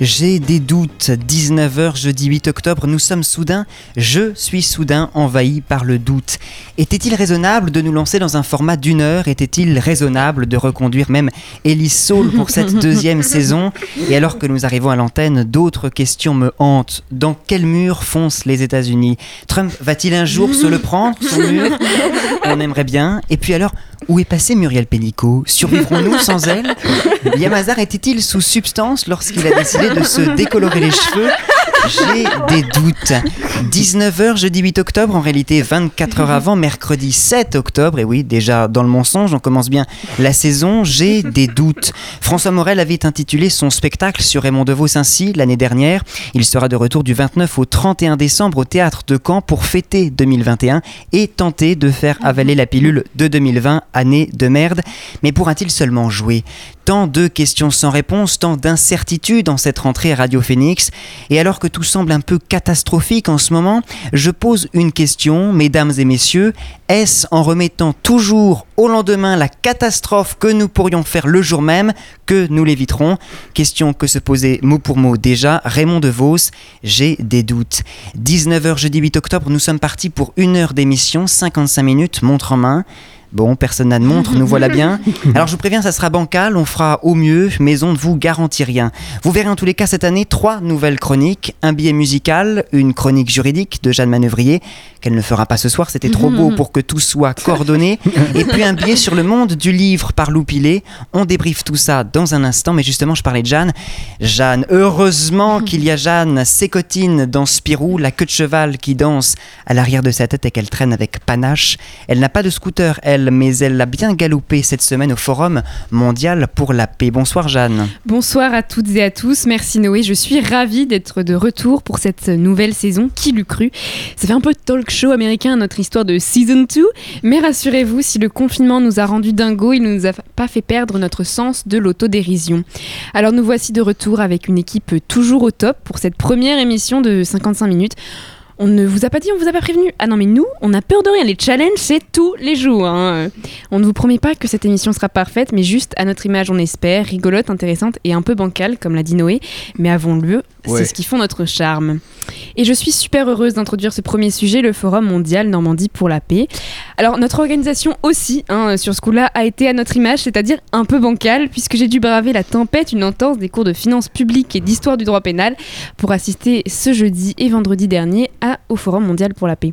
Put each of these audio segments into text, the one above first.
J'ai des doutes. 19h, jeudi 8 octobre, nous sommes soudain, je suis soudain envahi par le doute. Était-il raisonnable de nous lancer dans un format d'une heure? Était-il raisonnable de reconduire même Ellie Saul pour cette deuxième saison? Et alors que nous arrivons à l'antenne, d'autres questions me hantent. Dans quel mur foncent les États-Unis? Trump va-t-il un jour se le prendre, son mur? On aimerait bien. Et puis alors, où est passée Muriel Pénicaud? Survivrons-nous sans elle? Yamazar était-il sous substance lorsqu'il a décidé de se décolorer les cheveux? J'ai des doutes. 19h jeudi 8 octobre, en réalité 24 heures avant, mercredi 7 octobre, et oui, déjà dans le mensonge, on commence bien la saison, j'ai des doutes. François Morel avait intitulé son spectacle sur Raymond DeVos ainsi l'année dernière. Il sera de retour du 29 au 31 décembre au théâtre de Caen pour fêter 2021 et tenter de faire avaler la pilule de 2020, année de merde. Mais pourra-t-il seulement jouer? Tant de questions sans réponse, tant d'incertitudes en cette rentrée Radio Phoenix. Et alors que tout semble un peu catastrophique en ce moment, je pose une question, mesdames et messieurs. Est-ce en remettant toujours au lendemain la catastrophe que nous pourrions faire le jour même que nous l'éviterons? Question que se posait mot pour mot déjà Raymond DeVos. J'ai des doutes. 19h jeudi 8 octobre, nous sommes partis pour une heure d'émission, 55 minutes, montre en main. Bon, personne n'a de montre, nous voilà bien. Alors je vous préviens, ça sera bancal, on fera au mieux, mais on ne vous garantit rien. Vous verrez en tous les cas cette année trois nouvelles chroniques, un billet musical, une chronique juridique de Jeanne Manœuvrier, qu'elle ne fera pas ce soir, c'était trop beau pour que tout soit coordonné, et puis un billet sur le monde du livre par Lou Pilet. On débriefe tout ça dans un instant, mais justement je parlais de Jeanne. Jeanne, heureusement qu'il y a Jeanne, Sécotine dans Spirou, la queue de cheval qui danse à l'arrière de sa tête et qu'elle traîne avec panache. Elle n'a pas de scooter, elle, mais elle l'a bien galopé cette semaine au Forum mondial pour la paix. Bonsoir Jeanne. Bonsoir à toutes et à tous, merci Noé, je suis ravie d'être de retour pour cette nouvelle saison, qui l'eût cru? Ça fait un peu talk show américain notre histoire de Season 2, mais rassurez-vous, si le confinement nous a rendu dingo, il ne nous a pas fait perdre notre sens de l'autodérision. Alors nous voici de retour avec une équipe toujours au top pour cette première émission de 55 minutes. On ne vous a pas dit, on vous a pas prévenu. Ah non, mais nous, on a peur de rien. Les challenges, c'est tous les jours. hein. On ne vous promet pas que cette émission sera parfaite, mais juste à notre image, on espère, rigolote, intéressante et un peu bancale, comme l'a dit Noé. Mais avons-le, Ouais. c'est ce qui font notre charme. Et je suis super heureuse d'introduire ce premier sujet, le Forum mondial Normandie pour la paix. Alors, notre organisation aussi, hein, sur ce coup-là, a été à notre image, c'est-à-dire un peu bancale, puisque j'ai dû braver la tempête, une entorse des cours de finances publiques et d'histoire du droit pénal pour assister ce jeudi et vendredi dernier à, au Forum mondial pour la paix.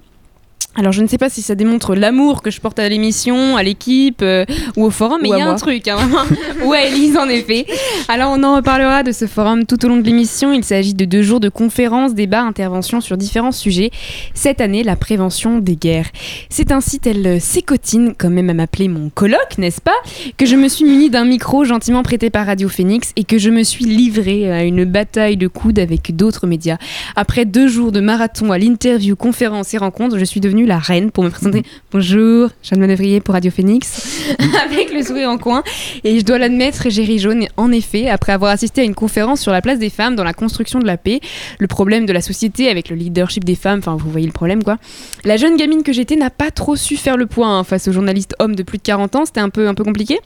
Alors je ne sais pas si ça démontre l'amour que je porte à l'émission, à l'équipe euh, ou au forum, mais il y a un truc, hein, ou à Elise en effet. Alors on en reparlera de ce forum tout au long de l'émission. Il s'agit de deux jours de conférences, débats, interventions sur différents sujets. Cette année, la prévention des guerres. C'est ainsi tel Sécotine, comme même à m'appeler mon colloque, n'est-ce pas, que je me suis muni d'un micro gentiment prêté par Radio Phoenix et que je me suis livré à une bataille de coudes avec d'autres médias. Après deux jours de marathon à l'interview, conférences et rencontres, je suis devenue la reine pour me présenter. Bonjour, Jeanne Manœuvrier pour Radio Phoenix, avec le sourire en coin. Et je dois l'admettre, j'ai ri jaune, en effet, après avoir assisté à une conférence sur la place des femmes dans la construction de la paix, le problème de la société avec le leadership des femmes, enfin vous voyez le problème quoi. La jeune gamine que j'étais n'a pas trop su faire le point hein, face aux journalistes hommes de plus de 40 ans, c'était un peu, un peu compliqué?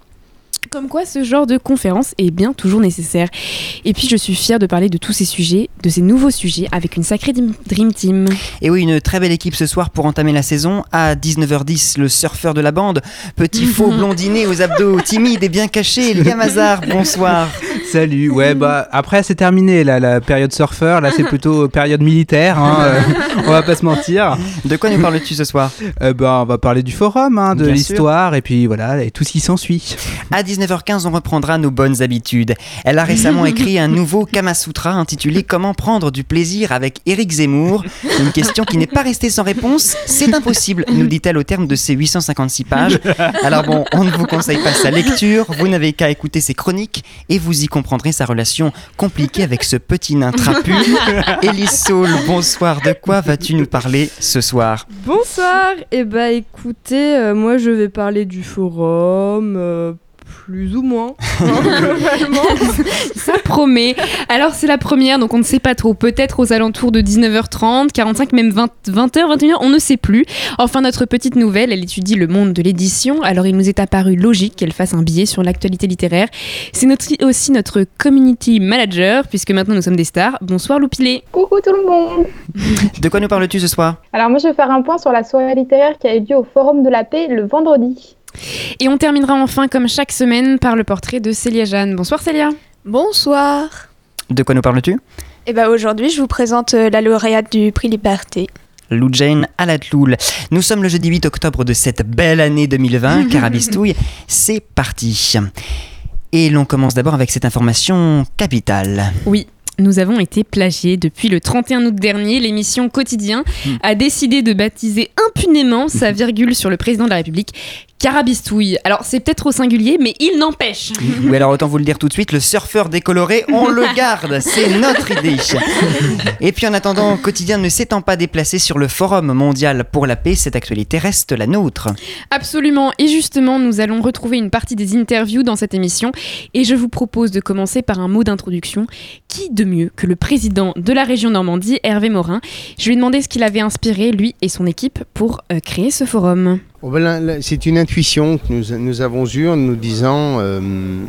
Comme quoi, ce genre de conférence est bien toujours nécessaire. Et puis, je suis fière de parler de tous ces sujets, de ces nouveaux sujets, avec une sacrée Dream Team. Et oui, une très belle équipe ce soir pour entamer la saison. À 19h10, le surfeur de la bande, petit faux blondiné aux abdos timides et bien cachés, Liam Hazard, bonsoir. Salut, ouais, bah après c'est terminé là, la période surfeur, là c'est plutôt période militaire, hein, euh, on va pas se mentir. De quoi nous parles-tu ce soir? Euh, bah, on va parler du forum, hein, de l'histoire et puis voilà, et tout ce qui s'ensuit. À 19h15, on reprendra nos bonnes habitudes. Elle a récemment écrit un nouveau Kama Sutra intitulé Comment prendre du plaisir avec Éric Zemmour Une question qui n'est pas restée sans réponse. C'est impossible, nous dit-elle au terme de ces 856 pages. Alors bon, on ne vous conseille pas sa lecture, vous n'avez qu'à écouter ses chroniques et vous y comprendrez sa relation compliquée avec ce petit nain trapu. Élise Saul, bonsoir, de quoi vas-tu nous parler ce soir? Bonsoir, et bah écoutez, euh, moi je vais parler du forum, euh, plus ou moins, globalement. Ça promet. Alors c'est la première, donc on ne sait pas trop. Peut-être aux alentours de 19h30, 45, même 20, 20h, 21h, on ne sait plus. Enfin, notre petite nouvelle, elle étudie le monde de l'édition. Alors il nous est apparu logique qu'elle fasse un billet sur l'actualité littéraire. C'est notre, aussi notre community manager, puisque maintenant nous sommes des stars. Bonsoir Loupilé. Coucou tout le monde De quoi nous parles-tu ce soir? Alors moi je vais faire un point sur la soirée littéraire qui a eu lieu au Forum de la Paix le vendredi. Et on terminera enfin, comme chaque semaine, par le portrait de Célia Jeanne. Bonsoir Célia. Bonsoir. De quoi nous parles-tu? Et bah aujourd'hui, je vous présente euh, la lauréate du prix Liberté. Lou Jane Alatloul. Nous sommes le jeudi 8 octobre de cette belle année 2020. Carabistouille, c'est parti. Et l'on commence d'abord avec cette information capitale. Oui. Nous avons été plagiés. Depuis le 31 août dernier, l'émission Quotidien a décidé de baptiser impunément sa virgule sur le président de la République Carabistouille. Alors c'est peut-être au singulier, mais il n'empêche. Oui, alors autant vous le dire tout de suite, le surfeur décoloré, on le garde, c'est notre idée. Et puis en attendant, Quotidien ne s'étant pas déplacé sur le Forum mondial pour la paix, cette actualité reste la nôtre. Absolument. Et justement, nous allons retrouver une partie des interviews dans cette émission. Et je vous propose de commencer par un mot d'introduction. Qui de mieux que le président de la région Normandie, Hervé Morin? Je lui ai demandé ce qu'il avait inspiré, lui et son équipe, pour euh, créer ce forum. Oh ben c'est une intuition que nous, avons eue en nous disant euh,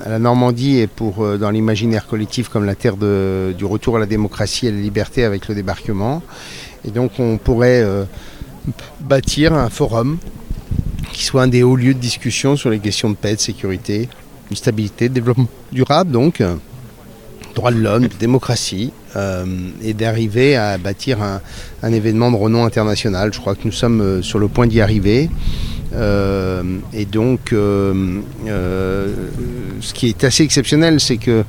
la Normandie est pour euh, dans l'imaginaire collectif comme la terre du retour à la démocratie et à la liberté avec le débarquement. Et donc on pourrait euh, bâtir un forum qui soit un des hauts lieux de discussion sur les questions de paix, de sécurité, de stabilité, de développement durable donc, droits de l'homme, démocratie, euh, et d'arriver à bâtir un, événement de renom international. Je crois que nous sommes euh, sur le point d'y arriver. Euh, et donc, ce qui est assez exceptionnel, c'est que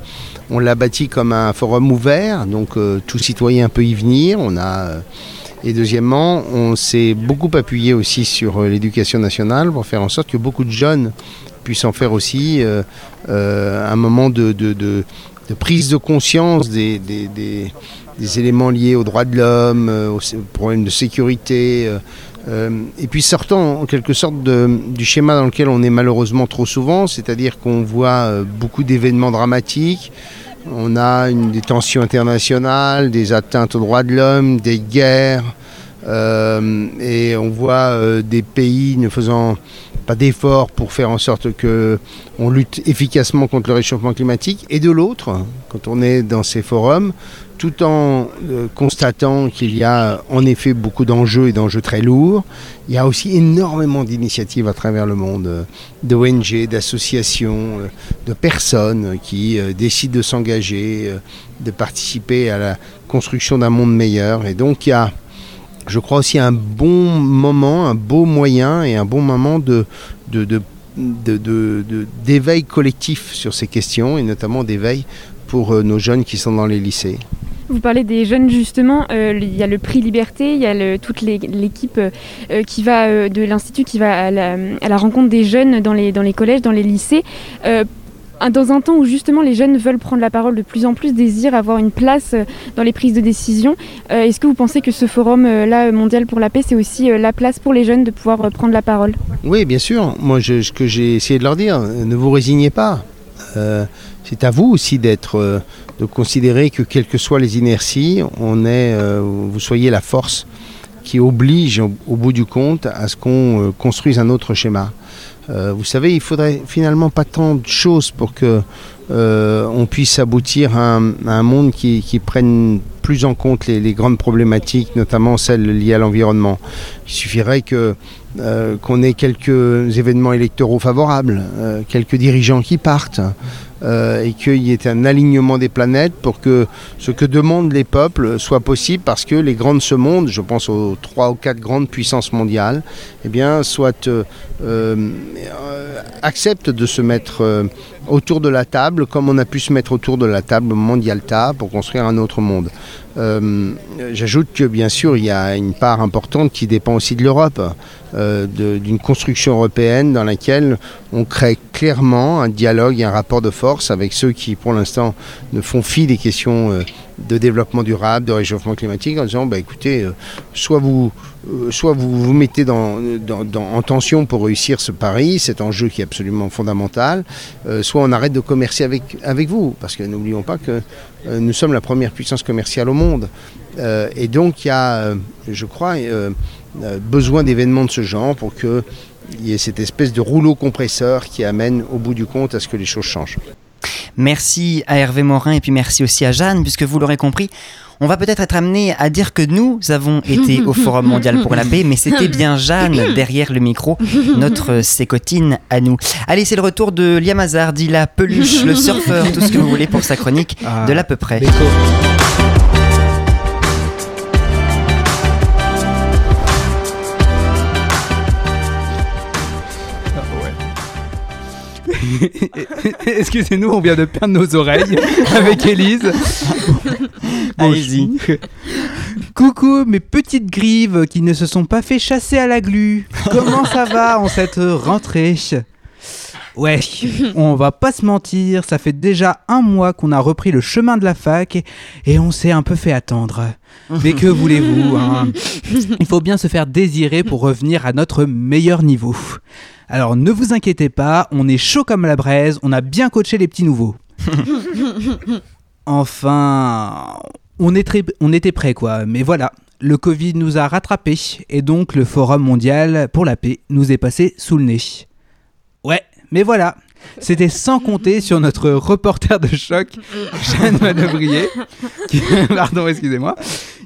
on l'a bâti comme un forum ouvert, donc tout citoyen peut y venir. On a et deuxièmement, on s'est beaucoup appuyé aussi sur l'éducation nationale pour faire en sorte que beaucoup de jeunes puissent en faire aussi un moment de- de prise de conscience des, des- éléments liés aux droits de l'homme, euh, aux problèmes de sécurité. euh, euh, et puis sortant en quelque sorte du schéma dans lequel on est malheureusement trop souvent, c'est-à-dire qu'on voit beaucoup d'événements dramatiques, on a des tensions internationales, des atteintes aux droits de l'homme, des guerres, et on voit des pays ne faisant pas d'efforts pour faire en sorte que on lutte efficacement contre le réchauffement climatique. Et de l'autre, quand on est dans ces forums, tout en euh, constatant qu'il y a en effet beaucoup d'enjeux et d'enjeux très lourds, il y a aussi énormément d'initiatives à travers le monde, euh, d'ONG, d'associations, euh, de personnes qui décident de s'engager, de participer à la construction d'un monde meilleur. Et donc il y a, je crois aussi, un bon moment, un beau moyen et un bon moment d'éveil collectif sur ces questions et notamment d'éveil pour euh, nos jeunes qui sont dans les lycées. Vous parlez des jeunes justement, euh, il y a le prix Liberté, il y a toute l'équipe euh, qui va de l'Institut qui va à la, rencontre des jeunes dans les collèges, dans les lycées. Dans un temps où justement les jeunes veulent prendre la parole de plus en plus, désirent avoir une place euh, dans les prises de décision, euh, est-ce que vous pensez que ce forum euh, mondial pour la paix, c'est aussi la place pour les jeunes de pouvoir prendre la parole? Oui, bien sûr. Moi, je- ce que j'ai essayé de leur dire, ne vous résignez pas. C'est à vous aussi d'être, de considérer que quelles que soient les inerties, on est, vous soyez la force qui oblige au, bout du compte à ce qu'on construise un autre schéma. Euh, vous savez, il faudrait finalement pas tant de choses pour que euh, on puisse aboutir à un, monde qui, prenne plus en compte les, grandes problématiques, notamment celles liées à l'environnement. Il suffirait que euh, qu'on ait quelques événements électoraux favorables, quelques dirigeants qui partent, euh, et qu'il y ait un alignement des planètes pour que ce que demandent les peuples soit possible parce que les grands de ce monde, je pense aux trois ou quatre grandes puissances mondiales, eh bien, soient, euh, euh, acceptent de se mettre autour de la table, comme on a pu se mettre autour de la table mondialta pour construire un autre monde. J'ajoute que bien sûr, il y a une part importante qui dépend aussi de l'Europe, euh, d'une construction européenne dans laquelle on crée clairement un dialogue et un rapport de force avec ceux qui, pour l'instant, ne font fi des questions euh, de développement durable, de réchauffement climatique, en disant, bah, écoutez, euh, soit vous soit vous vous mettez en tension pour réussir ce pari, cet enjeu qui est absolument fondamental, soit on arrête de commercer avec, avec vous, parce que n'oublions pas que nous sommes la première puissance commerciale au monde. Et donc il y a, je crois, besoin d'événements de ce genre pour qu'il y ait cette espèce de rouleau compresseur qui amène au bout du compte à ce que les choses changent. Merci à Hervé Morin et puis merci aussi à Jeanne, puisque vous l'aurez compris, on va peut-être être amené à dire que nous avons été au Forum mondial pour la paix, mais c'était bien Jeanne derrière le micro, notre sécotine à nous. Allez, c'est le retour de Liam Hazard, dit la peluche, le surfeur, tout ce que vous voulez pour sa chronique Ah, de l'à peu près. Excusez-nous, on vient de perdre nos oreilles avec Élise. Allez-y. Coucou mes petites grives qui ne se sont pas fait chasser à la glu. Comment ça va en cette rentrée? Ouais, on va pas se mentir, ça fait déjà un mois qu'on a repris le chemin de la fac et on s'est un peu fait attendre. Mais que voulez-vous hein Il faut bien se faire désirer pour revenir à notre meilleur niveau. Alors ne vous inquiétez pas, on est chaud comme la braise, on a bien coaché les petits nouveaux. Enfin, on, est très, on était prêts quoi, mais voilà, le Covid nous a rattrapés et donc le Forum mondial pour la paix nous est passé sous le nez. Ouais, mais voilà, c'était sans compter sur notre reporter de choc, Jeanne Manœuvrier, qui, pardon, excusez-moi,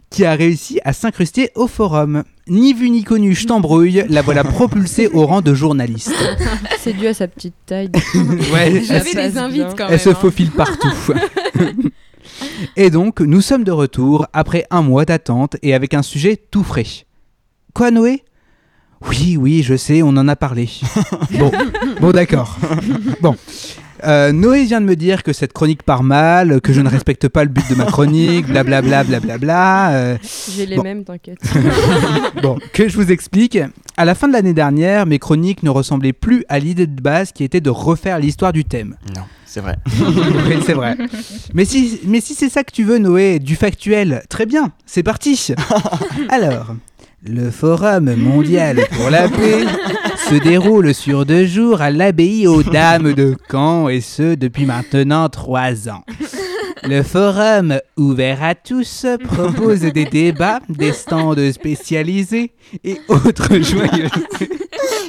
qui a réussi à s'incruster au forum. Ni vu ni connu, je t'embrouille, la voilà propulsée au rang de journaliste. C'est dû à sa petite taille. Ouais, J'avais elle- des invites quand même. Elle se hein. faufile partout. et donc, nous sommes de retour après un mois d'attente et avec un sujet tout frais. Quoi, Noé? Oui, oui, je sais, on en a parlé. bon, bon d'accord. Bon. Euh, Noé vient de me dire que cette chronique part mal, que je ne respecte pas le but de ma chronique, blablabla, blablabla. euh, J'ai les Bon. mêmes, t'inquiète. bon, que je vous explique. À la fin de l'année dernière, mes chroniques ne ressemblaient plus à l'idée de base qui était de refaire l'histoire du thème. Non, c'est vrai. Oui, c'est vrai. Mais si, mais si c'est ça que tu veux, Noé, du factuel, très bien, c'est parti. Alors, le Forum mondial pour la paix se déroule sur deux jours à l'abbaye aux Dames de Caen, et ce depuis maintenant trois ans. Le forum, ouvert à tous, propose des débats, des stands spécialisés et autres joyeusetés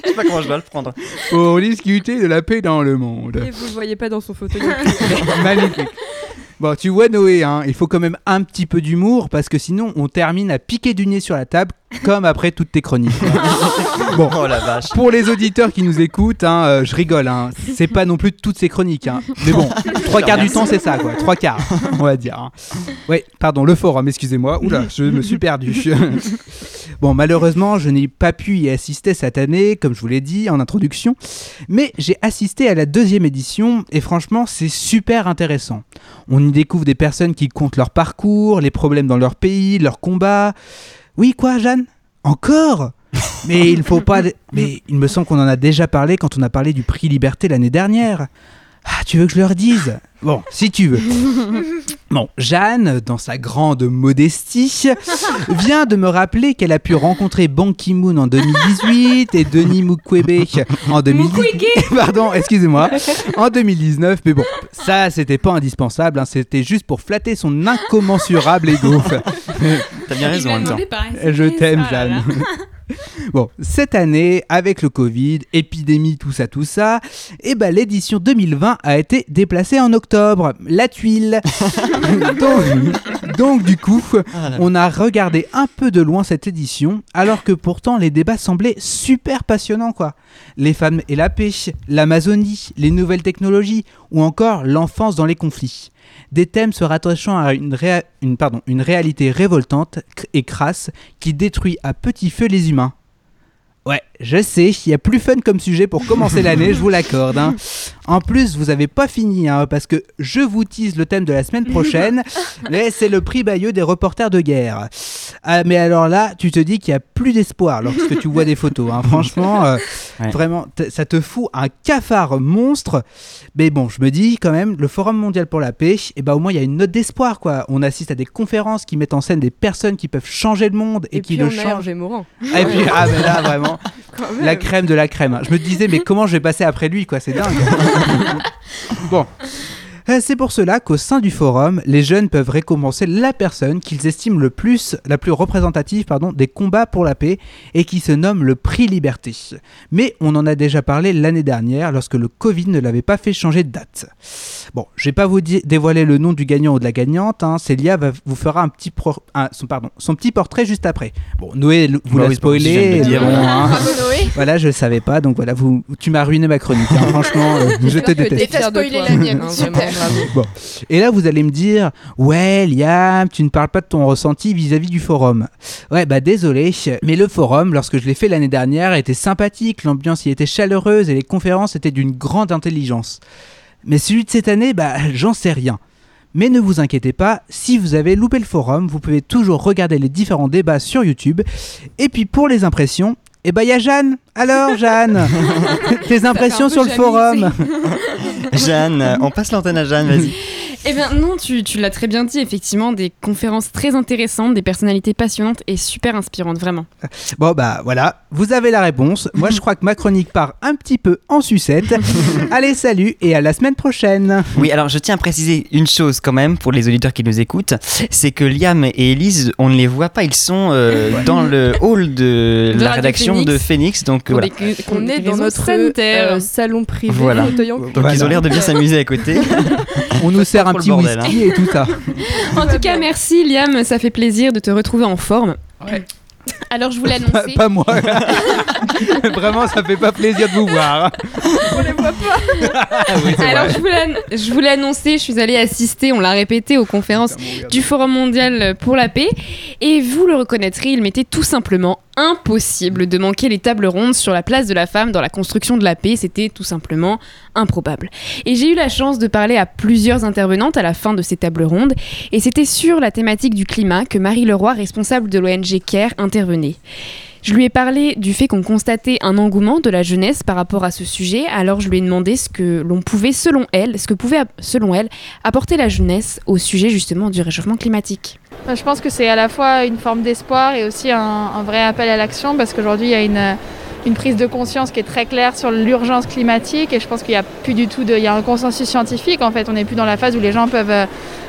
Je sais pas comment je dois le prendre. pour discuter de la paix dans le monde. Et vous le voyez pas dans son fauteuil. Magnifique. Bon, tu vois Noé, hein, il faut quand même un petit peu d'humour parce que sinon on termine à piquer du nez sur la table comme après toutes tes chroniques. bon, Oh la vache. pour les auditeurs qui nous écoutent, hein, euh, je rigole, hein, c'est pas non plus toutes ces chroniques. hein. Mais bon, trois quarts du temps c'est ça, quoi. Trois quarts, on va dire. hein. Ouais, pardon, le forum, excusez-moi. Oula, je me suis perdu. bon, malheureusement, je n'ai pas pu y assister cette année, comme je vous l'ai dit en introduction. Mais j'ai assisté à la deuxième édition et franchement, c'est super intéressant. On y découvre des personnes qui comptent leur parcours, les problèmes dans leur pays, leurs combats. Oui, quoi, Jeanne? Encore? Mais il faut pas. Mais il me semble qu'on en a déjà parlé quand on a parlé du prix Liberté l'année dernière. Ah, tu veux que je leur dise? Bon, si tu veux. Bon, Jeanne, dans sa grande modestie, vient de me rappeler qu'elle a pu rencontrer Ban Ki-moon en 2018 et Denis Mukwege en 2019. Pardon, excusez-moi. En 2019, mais bon, ça, c'était pas indispensable, hein, c'était juste pour flatter son incommensurable ego. T'as bien raison en même temps. Je t'aime, Jeanne. Bon, cette année, avec le Covid, épidémie, tout ça, tout ça, et ben l'édition 2020 a été déplacée en octobre. La tuile. donc, donc, du coup, on a regardé un peu de loin cette édition, alors que pourtant les débats semblaient super passionnants, quoi. Les femmes et la paix, l'Amazonie, les nouvelles technologies, ou encore l'enfance dans les conflits. Des thèmes se rattachant à une, réalité révoltante et crasse qui détruit à petit feu les humains. Ouais, je sais, il y a plus fun comme sujet pour commencer l'année, je vous l'accorde. hein. En plus, vous avez pas fini, hein, parce que je vous tease le thème de la semaine prochaine, mais c'est le prix Bayeux des reporters de guerre. Ah, mais alors là, tu te dis qu'il y a plus d'espoir lorsque tu vois des photos. hein. Franchement, euh, Ouais. vraiment, ça te fout un cafard monstre. Mais bon, je me dis quand même, le Forum mondial pour la paix, et ben au moins il y a une note d'espoir, quoi. On assiste à des conférences qui mettent en scène des personnes qui peuvent changer le monde et, Et qui puis le on a changent. Ah, et puis, ah, mais là, vraiment. la crème de la crème. Je me disais, mais comment je vais passer après lui, quoi, c'est dingue. bon. Euh, C'est pour cela qu'au sein du forum, les jeunes peuvent récompenser la personne qu'ils estiment le plus, la plus représentative pardon, des combats pour la paix et qui se nomme le prix Liberté. Mais on en a déjà parlé l'année dernière lorsque le Covid ne l'avait pas fait changer de date. Bon, je vais pas vous dévoiler le nom du gagnant ou de la gagnante. Hein. Célia va, vous fera un petit, pro- un- son, pardon, son petit portrait juste après. Bon, Noé vous Bah l'a oui, c'est pas possible, je viens de spoilé. dire. bon, hein. Bravo Noé. Voilà, je le savais pas, donc voilà, vous, tu m'as ruiné ma chronique. hein. Franchement, euh, je te déteste. La mienne, Hein, super. Bon. Et là, vous allez me dire, ouais, Liam, tu ne parles pas de ton ressenti vis-à-vis du forum. Ouais, bah désolé, mais le forum, lorsque je l'ai fait l'année dernière, était sympathique, l'ambiance y était chaleureuse et les conférences étaient d'une grande intelligence. Mais celui de cette année, bah j'en sais rien. Mais ne vous inquiétez pas, si vous avez loupé le forum, vous pouvez toujours regarder les différents débats sur YouTube. Et puis pour les impressions, eh bah il y a Jeanne. Alors Jeanne, tes impressions sur le forum Jeanne, on passe l'antenne à Jeanne, vas-y. Eh bien non, tu, tu l'as très bien dit, effectivement, des conférences très intéressantes, des personnalités passionnantes et super inspirantes, vraiment. Bon bah voilà, vous avez la réponse. Moi je crois que ma chronique part un petit peu en sucette. Allez salut et à la semaine prochaine. Oui, alors je tiens à préciser une chose quand même pour les auditeurs qui nous écoutent, c'est que Liam et Elise, on ne les voit pas, ils sont euh, dans le hall de, De la rédaction Phoenix. de Phoenix, donc voilà. On est dans notre euh, salon privé. Voilà. Donc ils ont l'air de bien s'amuser à côté. On nous sert un petit bordel, whisky et tout ça. En tout cas, merci Liam, ça fait plaisir de te retrouver en forme. Alors je voulais Pas, annoncer. pas moi. Vraiment ça fait pas plaisir de vous voir. Ah oui, c'est Alors vrai. je voulais, ann- je voulais annoncer, je suis allée assister, on l'a répété, aux conférences du Forum mondial pour la paix. Et vous le reconnaîtrez, il m'était tout simplement impossible de manquer les tables rondes sur la place de la femme dans la construction de la paix. C'était tout simplement improbable. Et j'ai eu la chance de parler à plusieurs intervenantes à la fin de ces tables rondes. Et c'était sur la thématique du climat que Marie Leroy, responsable de l'ONG CARE, intervenait. Je lui ai parlé du fait qu'on constatait un engouement de la jeunesse par rapport à ce sujet, alors je lui ai demandé ce que l'on pouvait, selon elle, ce que pouvait, selon elle, apporter la jeunesse au sujet justement du réchauffement climatique. Je pense que c'est à la fois une forme d'espoir et aussi un, vrai appel à l'action parce qu'aujourd'hui il y a une, prise de conscience qui est très claire sur l'urgence climatique et je pense qu'il n'y a plus du tout il y a un consensus scientifique en fait. On n'est plus dans la phase où les gens peuvent euh,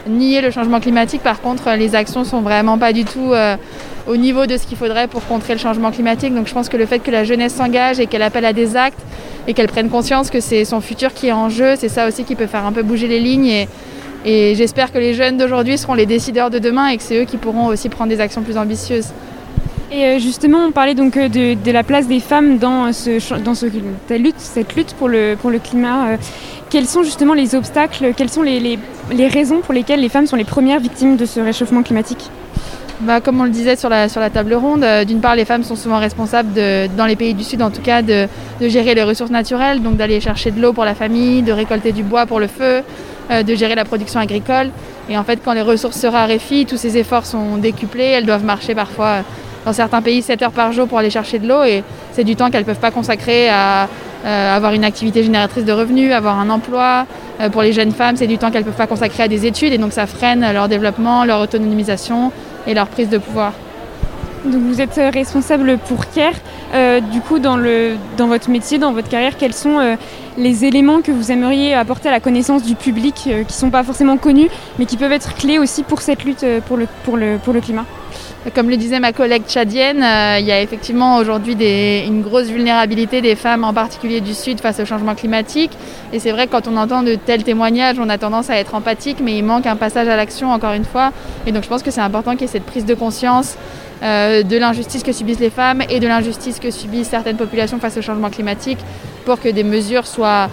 nier le changement climatique. Par contre, les actions sont vraiment pas du tout euh, au niveau de ce qu'il faudrait pour contrer le changement climatique. Donc je pense que le fait que la jeunesse s'engage et qu'elle appelle à des actes et qu'elle prenne conscience que c'est son futur qui est en jeu, c'est ça aussi qui peut faire un peu bouger les lignes et j'espère que les jeunes d'aujourd'hui seront les décideurs de demain et que c'est eux qui pourront aussi prendre des actions plus ambitieuses. Et euh, justement, on parlait donc euh, de, la place des femmes dans, cette lutte pour le, climat. euh, quels sont justement les obstacles, quelles sont les raisons pour lesquelles les femmes sont les premières victimes de ce réchauffement climatique? Bah, comme on le disait sur la, table ronde, euh, d'une part, les femmes sont souvent responsables, dans les pays du Sud en tout cas, de, gérer les ressources naturelles, donc d'aller chercher de l'eau pour la famille, de récolter du bois pour le feu, euh, de gérer la production agricole. Et en fait, quand les ressources se raréfient, tous ces efforts sont décuplés. Elles doivent marcher parfois, dans certains pays, 7 heures par jour pour aller chercher de l'eau. Et c'est du temps qu'elles ne peuvent pas consacrer à euh, avoir une activité génératrice de revenus, avoir un emploi. Euh, pour les jeunes femmes, c'est du temps qu'elles ne peuvent pas consacrer à des études. Et donc ça freine leur développement, leur autonomisation et leur prise de pouvoir. Donc vous êtes euh, responsable pour CARE. Du coup, dans, le, dans votre métier, dans votre carrière, quels sont les éléments que vous aimeriez apporter à la connaissance du public qui ne sont pas forcément connus, mais qui peuvent être clés aussi pour cette lutte pour le, pour le, pour le climat? Comme le disait ma collègue tchadienne, euh, il y a effectivement aujourd'hui une grosse vulnérabilité des femmes, en particulier du Sud, face au changement climatique. Et c'est vrai que quand on entend de tels témoignages, on a tendance à être empathique, mais il manque un passage à l'action, encore une fois. Et donc je pense que c'est important qu'il y ait cette prise de conscience euh, de l'injustice que subissent les femmes et de l'injustice que subissent certaines populations face au changement climatique pour que des mesures soient,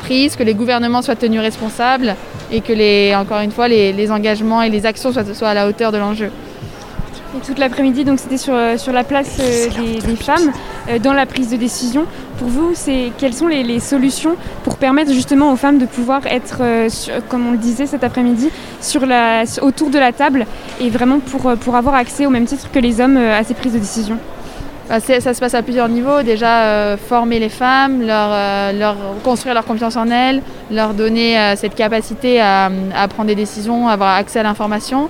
prises, que les gouvernements soient tenus responsables et que, encore une fois, les, engagements et les actions soient à la hauteur de l'enjeu. Toute l'après-midi, donc c'était sur, euh, sur la place euh, des, femmes euh, dans la prise de décision. Pour vous, c'est quelles sont les, solutions pour permettre justement aux femmes de pouvoir être, comme on le disait cet après-midi, sur la, autour de la table et vraiment pour, pour avoir accès au même titre que les hommes à ces prises de décision? Bah, ça se passe à plusieurs niveaux. Déjà, former les femmes, leur, leur construire leur confiance en elles, leur donner cette capacité à, prendre des décisions, avoir accès à l'information.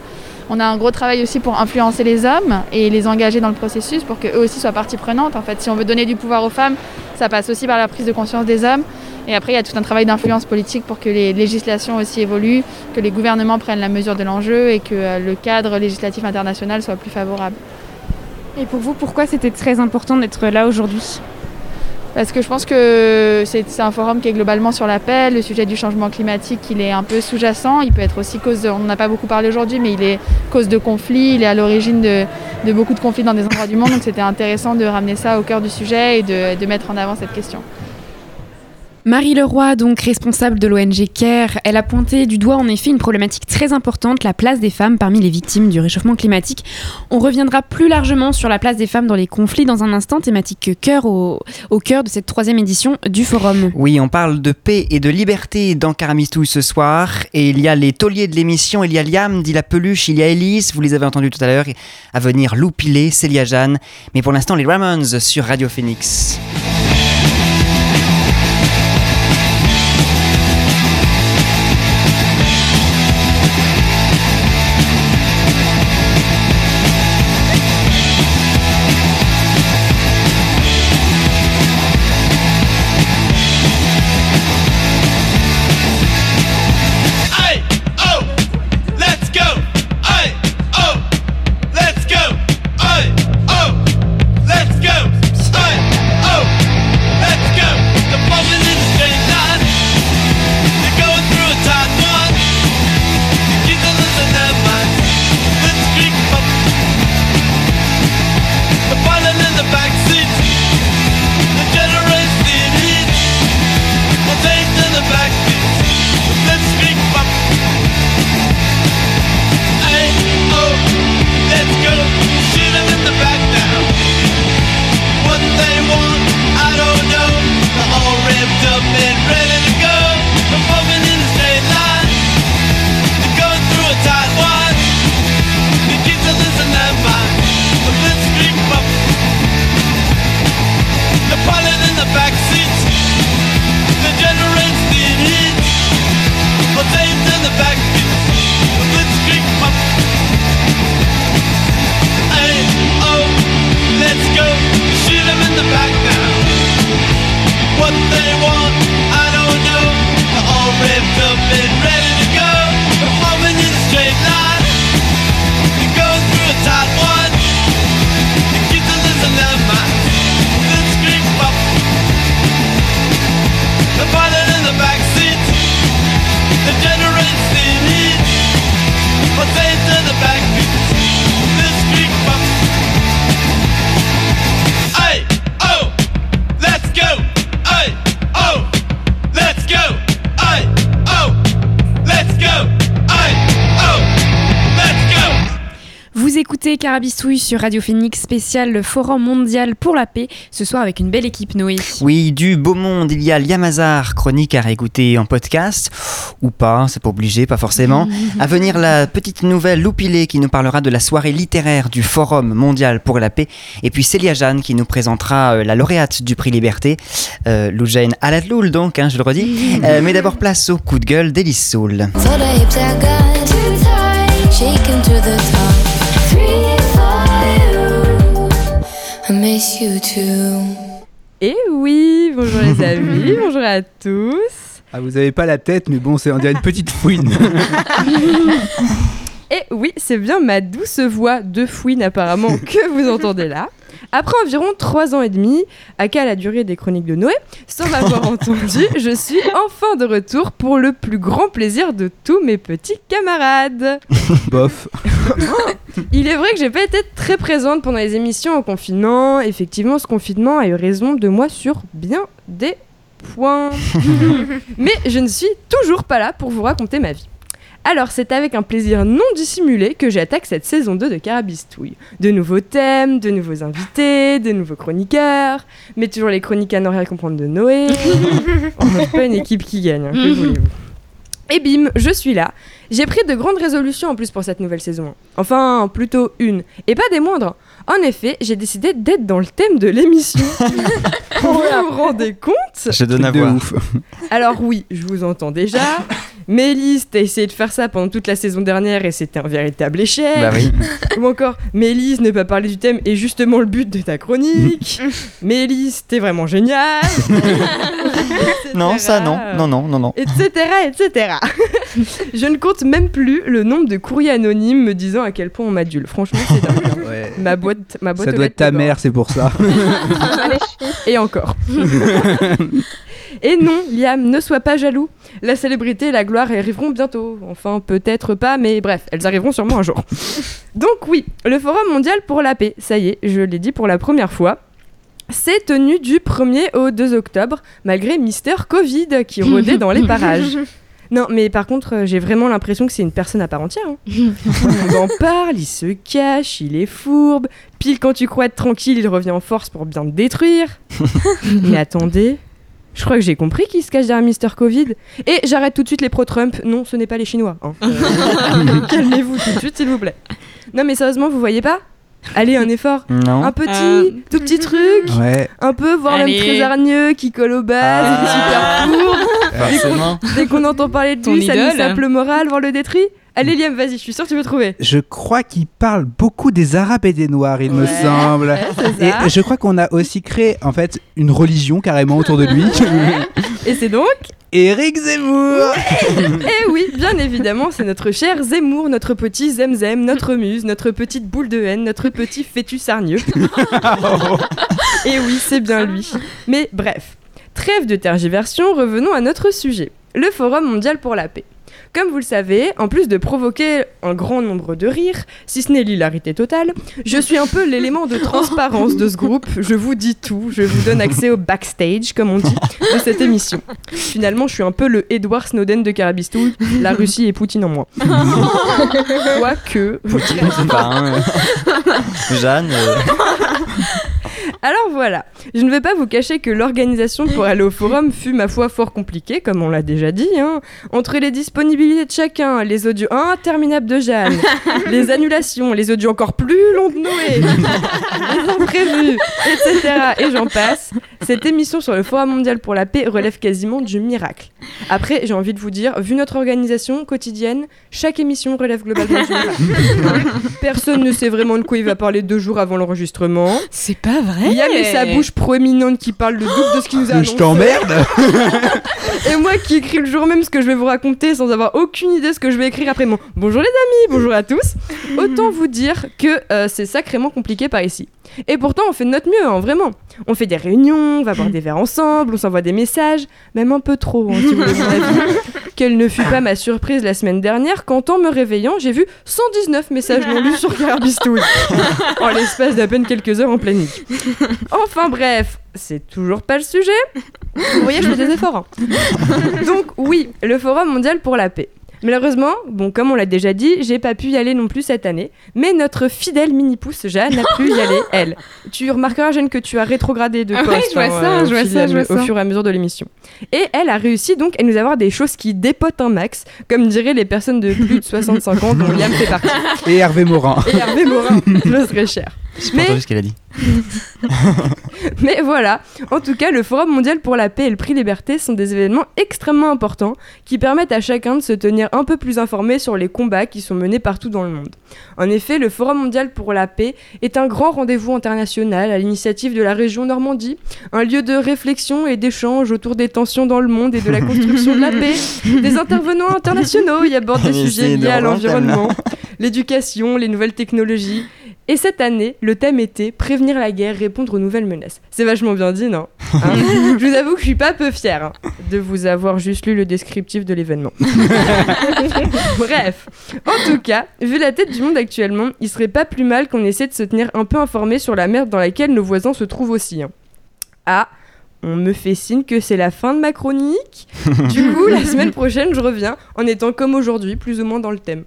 On a un gros travail aussi pour influencer les hommes et les engager dans le processus pour qu'eux aussi soient partie prenante. En fait, si on veut donner du pouvoir aux femmes, ça passe aussi par la prise de conscience des hommes. Et après, il y a tout un travail d'influence politique pour que les législations aussi évoluent, que les gouvernements prennent la mesure de l'enjeu et que euh, le cadre législatif international soit plus favorable. Et pour vous, pourquoi c'était très important d'être là aujourd'hui? Parce que je pense que c'est un forum qui est globalement sur la paix. Le sujet du changement climatique, il est un peu sous-jacent. Il peut être aussi cause de, on n'en a pas beaucoup parlé aujourd'hui, mais il est cause de conflits. Il est à l'origine de, beaucoup de conflits dans des endroits du monde. Donc c'était intéressant de ramener ça au cœur du sujet et de mettre en avant cette question. Marie Leroy, donc responsable de l'ONG CARE, elle a pointé du doigt en effet une problématique très importante, la place des femmes parmi les victimes du réchauffement climatique. On reviendra plus largement sur la place des femmes dans les conflits dans un instant, thématique cœur au, au cœur de cette troisième édition du forum. Oui, on parle de paix et de liberté dans Caramistouille ce soir. Et il y a les tauliers de l'émission, il y a Liam, dit la peluche, il y a Elise, vous les avez entendus tout à l'heure, à venir Lou Pilet, Célia Jeanne. Mais pour l'instant, les Ramones sur Radio Phoenix. Carabistouille sur Radio Phoenix spécial le Forum mondial pour la paix, ce soir avec une belle équipe Noé. Oui, du beau monde, il y a Liamazar, chronique à réécouter en podcast, ou pas, c'est pas obligé, pas forcément. à venir la petite nouvelle Loupilé qui nous parlera de la soirée littéraire du Forum mondial pour la paix, et puis Célia Jeanne qui nous présentera euh, la lauréate du prix Liberté, euh, Loujaine Alatloul donc, hein, je le redis. Euh, mais d'abord place au coup de gueule d'Elise Soul. Shaking to the top. I miss you too. Et oui, bonjour les amis, bonjour à tous. Ah, vous avez pas la tête, mais bon, c'est on dirait une petite fouine. Et oui, c'est bien ma douce voix de fouine apparemment que vous entendez là. Après environ 3 ans et demi, à quelle la durée des chroniques de Noé, sans m'avoir entendu, je suis enfin de retour pour le plus grand plaisir de tous mes petits camarades. Bof. Il est vrai que j'ai pas été très présente pendant les émissions en confinement. Effectivement, ce confinement a eu raison de moi sur bien des points. Mais je ne suis toujours pas là pour vous raconter ma vie. Alors, c'est avec un plaisir non dissimulé que j'attaque cette saison 2 de Carabistouille. De nouveaux thèmes, de nouveaux invités, de nouveaux chroniqueurs, mais toujours les chroniques à ne rien comprendre de Noé. On n'est pas une équipe qui gagne, hein, que voulez-vous. Et bim, je suis là. J'ai pris de grandes résolutions en plus pour cette nouvelle saison. Enfin, plutôt une. Et pas des moindres. En effet, j'ai décidé d'être dans le thème de l'émission. vous vous rendez compte? Je donne à voir. ouf. Alors oui, je vous entends déjà. Mélisse, t'as essayé de faire ça pendant toute la saison dernière et c'était un véritable échec. Bah oui. Ou encore, Mélisse, ne pas parler du thème est justement le but de ta chronique. Mélisse, t'es vraiment génial. Non, ça non. Non, non, non, non. Etc, etc. je ne compte même plus le nombre de courriers anonymes me disant à quel point on m'adule. Franchement, c'est dingue. Ouais. Ma boîte, ma boîte Ça doit être ta mère, c'est pour ça. Et encore. Et non, Liam, ne sois pas jaloux. La célébrité et la gloire arriveront bientôt. Enfin, peut-être pas, mais bref, elles arriveront sûrement un jour. Donc oui, le Forum mondial pour la paix, ça y est, je l'ai dit pour la première fois. C'est tenu du 1er au 2 octobre, malgré Mister Covid qui rôdait dans les parages. Non, mais par contre, euh, j'ai vraiment l'impression que c'est une personne à part entière. hein. Monde en parle, il se cache, il est fourbe. Pile quand tu crois être tranquille, il revient en force pour bien te détruire. mais attendez, je crois que j'ai compris qu'il se cache derrière Mister Covid. Et j'arrête tout de suite les pro-Trump. Non, ce n'est pas les Chinois. hein. Euh, Calmez-vous tout de suite, s'il vous plaît. Non, mais sérieusement, vous voyez pas Allez, un effort. Non. Un petit, Euh, tout petit truc. Ouais. Un peu, voire Allez. même très hargneux, qui colle au bas, Ah. super court. Forcément. Dès qu'on entend parler de Ton lui, ça nous sape le moral, voir le détruit. Allez, Liam, vas-y, je suis sûr que tu veux trouver. Je crois qu'il parle beaucoup des Arabes et des Noirs, il me semble. ouais. Et je crois qu'on a aussi créé en fait une religion carrément autour de lui. Et c'est donc Éric Zemmour. Eh oui, bien évidemment, c'est notre cher Zemmour, notre petit Zemzem, notre muse, notre petite boule de haine, notre petit fœtus hargneux. Et oui, c'est bien lui. Mais bref, trêve de tergiversion, revenons à notre sujet, le Forum mondial pour la paix. Comme vous le savez, en plus de provoquer un grand nombre de rires, si ce n'est l'hilarité totale, je suis un peu l'élément de transparence de ce groupe. Je vous dis tout, je vous donne accès au backstage, comme on dit, de cette émission. Finalement, je suis un peu le Edward Snowden de Carabistouille, la Russie et Poutine en moi. Quoique. Poutine, c'est pas un. euh, Jeanne. euh, Alors voilà, je ne vais pas vous cacher que l'organisation pour aller au forum fut ma foi fort compliquée, comme on l'a déjà dit. hein. Entre les disponibilités de chacun, les audios interminables de Jeanne, les annulations, les audios encore plus longs de Noé, les imprévus, etc. Et j'en passe. Cette émission sur le Forum mondial pour la paix relève quasiment du miracle. Après, j'ai envie de vous dire, vu notre organisation quotidienne, chaque émission relève globalement du miracle. Personne ne sait vraiment de quoi il va parler deux jours avant l'enregistrement. C'est pas vrai. Il y a mais sa bouche proéminente qui parle le double de ce qu'il nous a annoncé. Je t'emmerde. Et moi qui écris le jour même ce que je vais vous raconter sans avoir aucune idée de ce que je vais écrire après mon bonjour les amis, bonjour à tous. Autant vous dire que euh, c'est sacrément compliqué par ici. Et pourtant on fait de notre mieux, hein, vraiment. On fait des réunions, on va boire des verres ensemble, on s'envoie des messages, même un peu trop, hein, si vous. Quelle ne fut pas ma surprise la semaine dernière quand en me réveillant j'ai vu 119 messages non lus sur Carbistouille. en l'espace d'à peine quelques heures en pleine nuit. Enfin bref, c'est toujours pas le sujet. Vous voyez, je fais des efforts. hein. Donc oui, le Forum mondial pour la paix. Malheureusement, bon, comme on l'a déjà dit, j'ai pas pu y aller non plus cette année. Mais notre fidèle mini-pouce Jeanne a pu y aller, elle. Tu remarqueras, Jeanne, que tu as rétrogradé de Ah poste ouais, je vois hein, ça, au je vois ça, je vois au ça. fur et à mesure de l'émission. Et elle a réussi donc à nous avoir des choses qui dépotent un max, comme diraient les personnes de plus de 65 ans dont Liam fait partie. Et Hervé Morin. Et Hervé Morin, je le serais cher. J'ai pas entendu ce qu'elle a dit. Mais voilà, en tout cas, le Forum mondial pour la paix et le prix Liberté sont des événements extrêmement importants qui permettent à chacun de se tenir un peu plus informé sur les combats qui sont menés partout dans le monde. En effet, le Forum mondial pour la paix est un grand rendez-vous international à l'initiative de la région Normandie, un lieu de réflexion et d'échange autour des tensions dans le monde et de la construction de la paix. Des intervenants internationaux y abordent des Mais sujets c'est liés à l'environnement, l'éducation, les nouvelles technologies. Et cette année, le thème était prévenir la guerre, répondre aux nouvelles menaces. C'est vachement bien dit, non Hein Je vous avoue que je suis pas peu fière hein, de vous avoir juste lu le descriptif de l'événement. Bref, en tout cas, vu la tête du monde actuellement, il serait pas plus mal qu'on essaie de se tenir un peu informé sur la merde dans laquelle nos voisins se trouvent aussi. hein. Ah, On me fait signe que c'est la fin de ma chronique. du coup, la semaine prochaine, je reviens en étant comme aujourd'hui, plus ou moins dans le thème.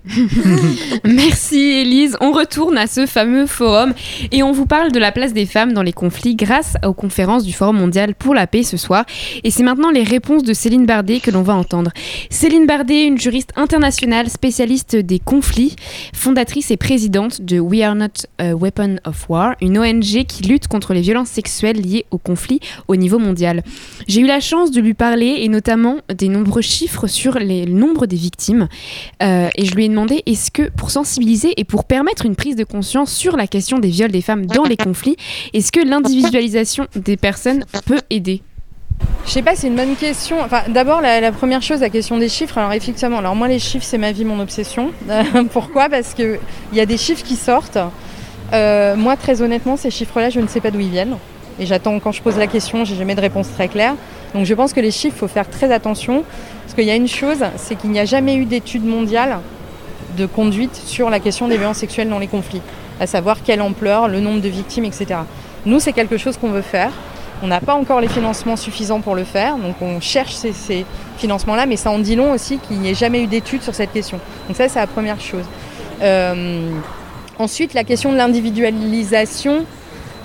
Merci Elise. On retourne à ce fameux forum et on vous parle de la place des femmes dans les conflits grâce aux conférences du Forum mondial pour la paix ce soir. Et c'est maintenant les réponses de Céline Bardet que l'on va entendre. Céline Bardet, une juriste internationale spécialiste des conflits, fondatrice et présidente de We Are Not a Weapon of War, une ONG qui lutte contre les violences sexuelles liées aux conflits au niveau mondial. J'ai eu la chance de lui parler et notamment des nombreux chiffres sur les, le nombre des victimes. Euh, et je lui ai demandé est-ce que pour sensibiliser et pour permettre une prise de conscience sur la question des viols des femmes dans les conflits, est-ce que l'individualisation des personnes peut aider? Je sais pas, c'est une bonne question. Enfin, d'abord, la, la première chose, la question des chiffres. Alors, effectivement, alors moi, les chiffres, c'est ma vie, mon obsession. Pourquoi? Parce qu'il y a des chiffres qui sortent. Euh, moi, très honnêtement, ces chiffres-là, je ne sais pas d'où ils viennent. Et j'attends, quand je pose la question, j'ai jamais de réponse très claire. Donc, je pense que les chiffres, il faut faire très attention. Parce qu'il y a une chose, c'est qu'il n'y a jamais eu d'études mondiales de conduite sur la question des violences sexuelles dans les conflits. À savoir quelle ampleur, le nombre de victimes, etc. Nous, c'est quelque chose qu'on veut faire. On n'a pas encore les financements suffisants pour le faire, donc on cherche ces, ces financements-là, mais ça en dit long aussi qu'il n'y ait jamais eu d'études sur cette question. Donc ça, c'est la première chose. Euh, ensuite, la question de l'individualisation,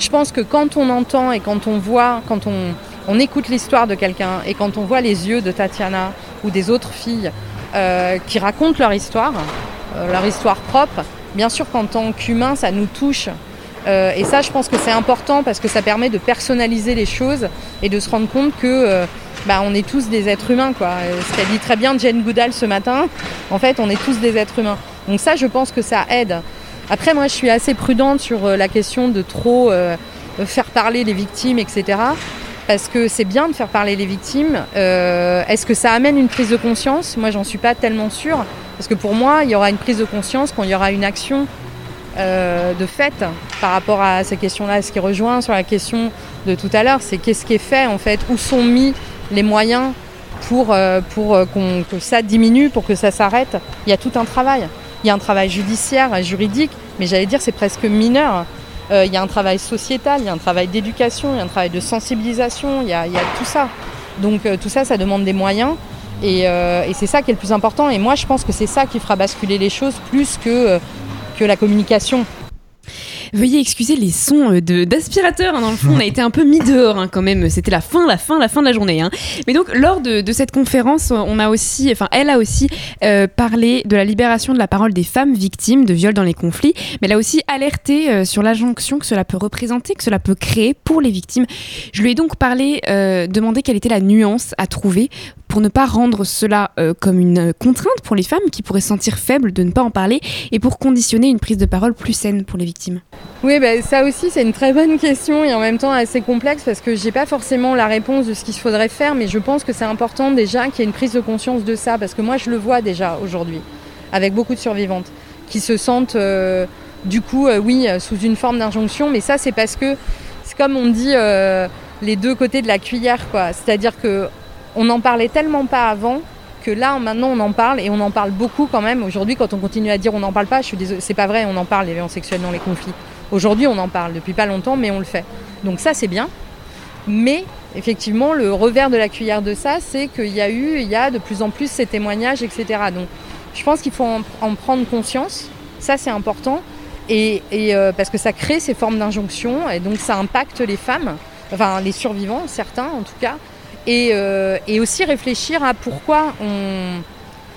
je pense que quand on entend et quand on voit, quand on, on écoute l'histoire de quelqu'un et quand on voit les yeux de Tatiana ou des autres filles euh, qui racontent leur histoire, euh, leur histoire propre, bien sûr qu'en tant qu'humain, ça nous touche. Euh, et ça, je pense que c'est important parce que ça permet de personnaliser les choses et de se rendre compte que bah, on est tous des êtres humains. Quoi. Ce qu'a dit très bien Jane Goodall ce matin, en fait, on est tous des êtres humains. Donc ça, je pense que ça aide. Après, moi, je suis assez prudente sur euh, la question de trop euh, faire parler les victimes, etc. Parce que c'est bien de faire parler les victimes. Euh, Est-ce que ça amène une prise de conscience? Moi, j'en suis pas tellement sûre. Parce que pour moi, il y aura une prise de conscience quand il y aura une action euh, de fait par rapport à ces questions-là. Ce qui rejoint sur la question de tout à l'heure, c'est qu'est-ce qui est fait en fait? Où sont mis les moyens pour, euh, pour euh, que ça diminue, pour que ça s'arrête? Il y a tout un travail. Il y a un travail judiciaire, juridique, mais j'allais dire c'est presque mineur. Euh, il y a un travail sociétal, il y a un travail d'éducation, il y a un travail de sensibilisation, il y a, tout ça. Donc euh, tout ça, ça demande des moyens. Et, euh, et c'est ça qui est le plus important. Et moi, je pense que c'est ça qui fera basculer les choses plus que la communication. Veuillez excuser les sons euh, d'aspirateur. hein, dans le fond, on a été un peu mis dehors hein, quand même. C'était la fin, la fin, la fin de la journée. hein. Mais donc, lors de, de cette conférence, on a aussi, enfin, elle a aussi euh, parlé de la libération de la parole des femmes victimes de viols dans les conflits. Mais elle a aussi alerté euh, sur l'injonction que cela peut représenter, que cela peut créer pour les victimes. Je lui ai donc parlé, euh, demandé quelle était la nuance à trouver pour ne pas rendre cela euh, comme une contrainte pour les femmes qui pourraient se sentir faibles de ne pas en parler et pour conditionner une prise de parole plus saine pour les victimes. Oui, bah, ça aussi, c'est une très bonne question et en même temps assez complexe parce que j'ai pas forcément la réponse de ce qu'il faudrait faire, mais je pense que c'est important déjà qu'il y ait une prise de conscience de ça parce que moi, je le vois déjà aujourd'hui avec beaucoup de survivantes qui se sentent euh, du coup, euh, oui, euh, sous une forme d'injonction, mais ça, c'est parce que c'est comme on dit les deux côtés de la cuillère, quoi. C'est-à-dire que on n'en parlait tellement pas avant que là maintenant on en parle et on en parle beaucoup quand même. Aujourd'hui, quand on continue à dire on n'en parle pas, je suis désolée, c'est pas vrai, on en parle les violences sexuelles dans les conflits. Aujourd'hui, on en parle depuis pas longtemps, mais on le fait. Donc ça, c'est bien. Mais effectivement, le revers de la cuillère de ça, c'est qu'il y a eu, il y a de plus en plus ces témoignages, etc. Donc, je pense qu'il faut en, en prendre conscience. Ça, c'est important. Et, et, euh, parce que ça crée ces formes d'injonction, et donc ça impacte les femmes, enfin les survivants, certains en tout cas. Et, euh, et aussi réfléchir à pourquoi on.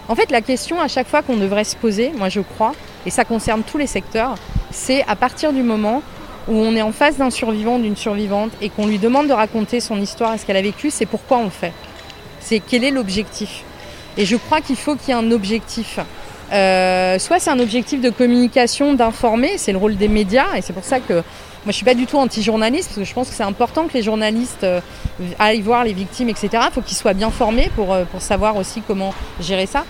En fait, la question à chaque fois qu'on devrait se poser, moi je crois, et ça concerne tous les secteurs, c'est à partir du moment où on est en face d'un survivant, d'une survivante, et qu'on lui demande de raconter son histoire et ce qu'elle a vécu, c'est pourquoi on fait. C'est quel est l'objectif. Et je crois qu'il faut qu'il y ait un objectif. Euh, soit c'est un objectif de communication, d'informer, c'est le rôle des médias, et c'est pour ça que moi je suis pas du tout anti-journaliste, parce que je pense que c'est important que les journalistes euh, aillent voir les victimes, etc. Il faut qu'ils soient bien formés pour, euh, pour savoir aussi comment gérer ça.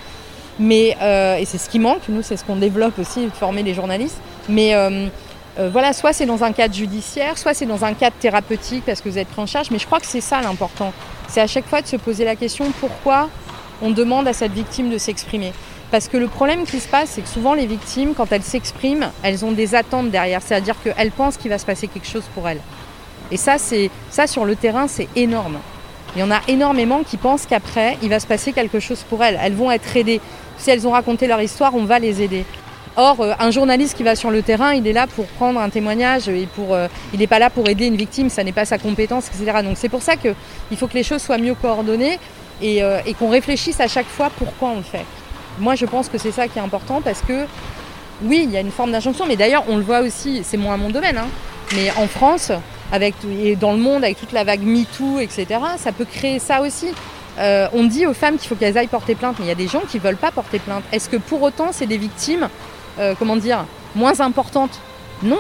Mais, euh, et c'est ce qui manque, nous c'est ce qu'on développe aussi, former les journalistes. Mais voilà, soit c'est dans un cadre judiciaire, soit c'est dans un cadre thérapeutique parce que vous êtes pris en charge, mais je crois que c'est ça l'important. C'est à chaque fois de se poser la question pourquoi on demande à cette victime de s'exprimer? Parce que le problème qui se passe, c'est que souvent les victimes, quand elles s'expriment, elles ont des attentes derrière. C'est-à-dire qu'elles pensent qu'il va se passer quelque chose pour elles. Et ça, c'est ça sur le terrain, c'est énorme. Il y en a énormément qui pensent qu'après, il va se passer quelque chose pour elles. Elles vont être aidées. Si elles ont raconté leur histoire, on va les aider. Or, euh, un journaliste qui va sur le terrain, il est là pour prendre un témoignage et pour, euh, il n'est pas là pour aider une victime, ça n'est pas sa compétence, etc. Donc c'est pour ça qu'il faut que les choses soient mieux coordonnées euh, et qu'on réfléchisse à chaque fois pourquoi on le fait. Moi, je pense que c'est ça qui est important parce que, oui, il y a une forme d'injonction, mais d'ailleurs, on le voit aussi, c'est moins mon domaine, hein, mais en France, avec, et dans le monde, avec toute la vague MeToo, etc., ça peut créer ça aussi. Euh, on dit aux femmes qu'il faut qu'elles aillent porter plainte, mais il y a des gens qui ne veulent pas porter plainte. Est-ce que pour autant, c'est des victimes, euh, comment dire, moins importantes? Non.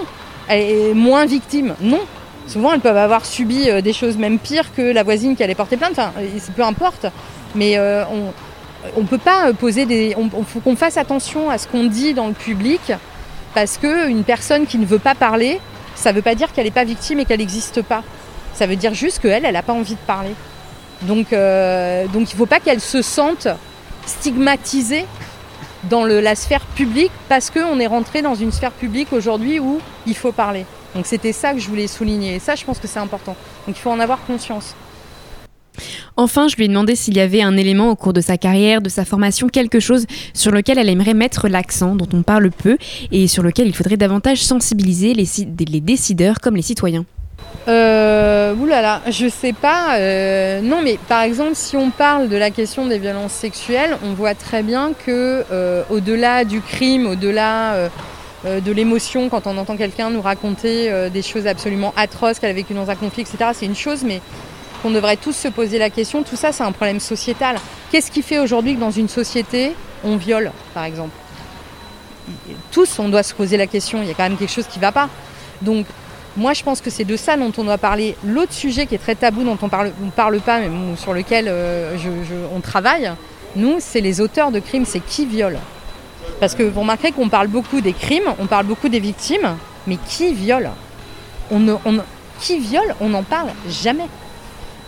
Et moins victimes? Non. Souvent, elles peuvent avoir subi euh, des choses même pires que la voisine qui allait porter plainte. Enfin, peu importe. Mais on ne peut pas poser des. Il faut qu'on fasse attention à ce qu'on dit dans le public, parce qu'une personne qui ne veut pas parler, ça ne veut pas dire qu'elle n'est pas victime et qu'elle n'existe pas. Ça veut dire juste qu'elle, elle n'a pas envie de parler. Donc, euh, donc il ne faut pas qu'elle se sente stigmatisée dans la sphère publique parce qu'on est rentré dans une sphère publique aujourd'hui où il faut parler. Donc c'était ça que je voulais souligner. Et ça, je pense que c'est important. Donc il faut en avoir conscience. Enfin, je lui ai demandé s'il y avait un élément au cours de sa carrière, de sa formation, quelque chose sur lequel elle aimerait mettre l'accent, dont on parle peu, et sur lequel il faudrait davantage sensibiliser les, ci- les décideurs comme les citoyens. Euh, oulala, je sais pas. euh, non, mais par exemple, si on parle de la question des violences sexuelles, on voit très bien que euh, au-delà du crime, au-delà euh, de l'émotion, quand on entend quelqu'un nous raconter des choses absolument atroces qu'elle a vécues dans un conflit, etc., c'est une chose, mais qu'on devrait tous se poser la question. Tout ça, c'est un problème sociétal. Qu'est-ce qui fait aujourd'hui que dans une société, on viole, par exemple? Tous, on doit se poser la question. Il y a quand même quelque chose qui ne va pas. Donc, moi, je pense que c'est de ça dont on doit parler. L'autre sujet qui est très tabou, dont on on parle pas, mais sur lequel euh, on travaille, nous, c'est les auteurs de crimes, c'est qui viole. Parce que vous remarquerez qu'on parle beaucoup des crimes, on parle beaucoup des victimes, mais qui viole? Ne, ne- Qui viole On n'en parle jamais.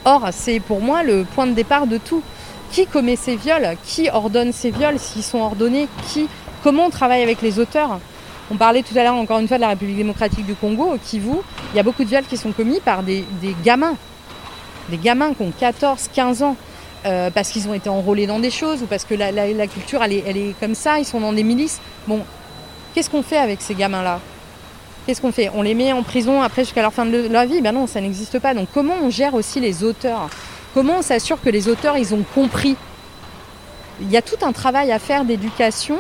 Or, c'est pour moi le point de départ de tout. Qui commet ces viols? Qui ordonne ces viols? S'ils sont ordonnés Qui Comment on travaille avec les auteurs? On parlait tout à l'heure encore une fois de la République démocratique du Congo, au Kivu. Il y a beaucoup de viols qui sont commis par des, gamins. Des gamins qui ont 14, 15 ans. euh, parce qu'ils ont été enrôlés dans des choses ou parce que la, culture elle est comme ça, ils sont dans des milices. Bon, qu'est-ce qu'on fait avec ces gamins-là? Qu'est-ce qu'on fait? On les met en prison après jusqu'à leur fin de leur vie? Ben non, ça n'existe pas. Donc comment on gère aussi les auteurs? Comment on s'assure que les auteurs, ils ont compris? Il y a tout un travail à faire d'éducation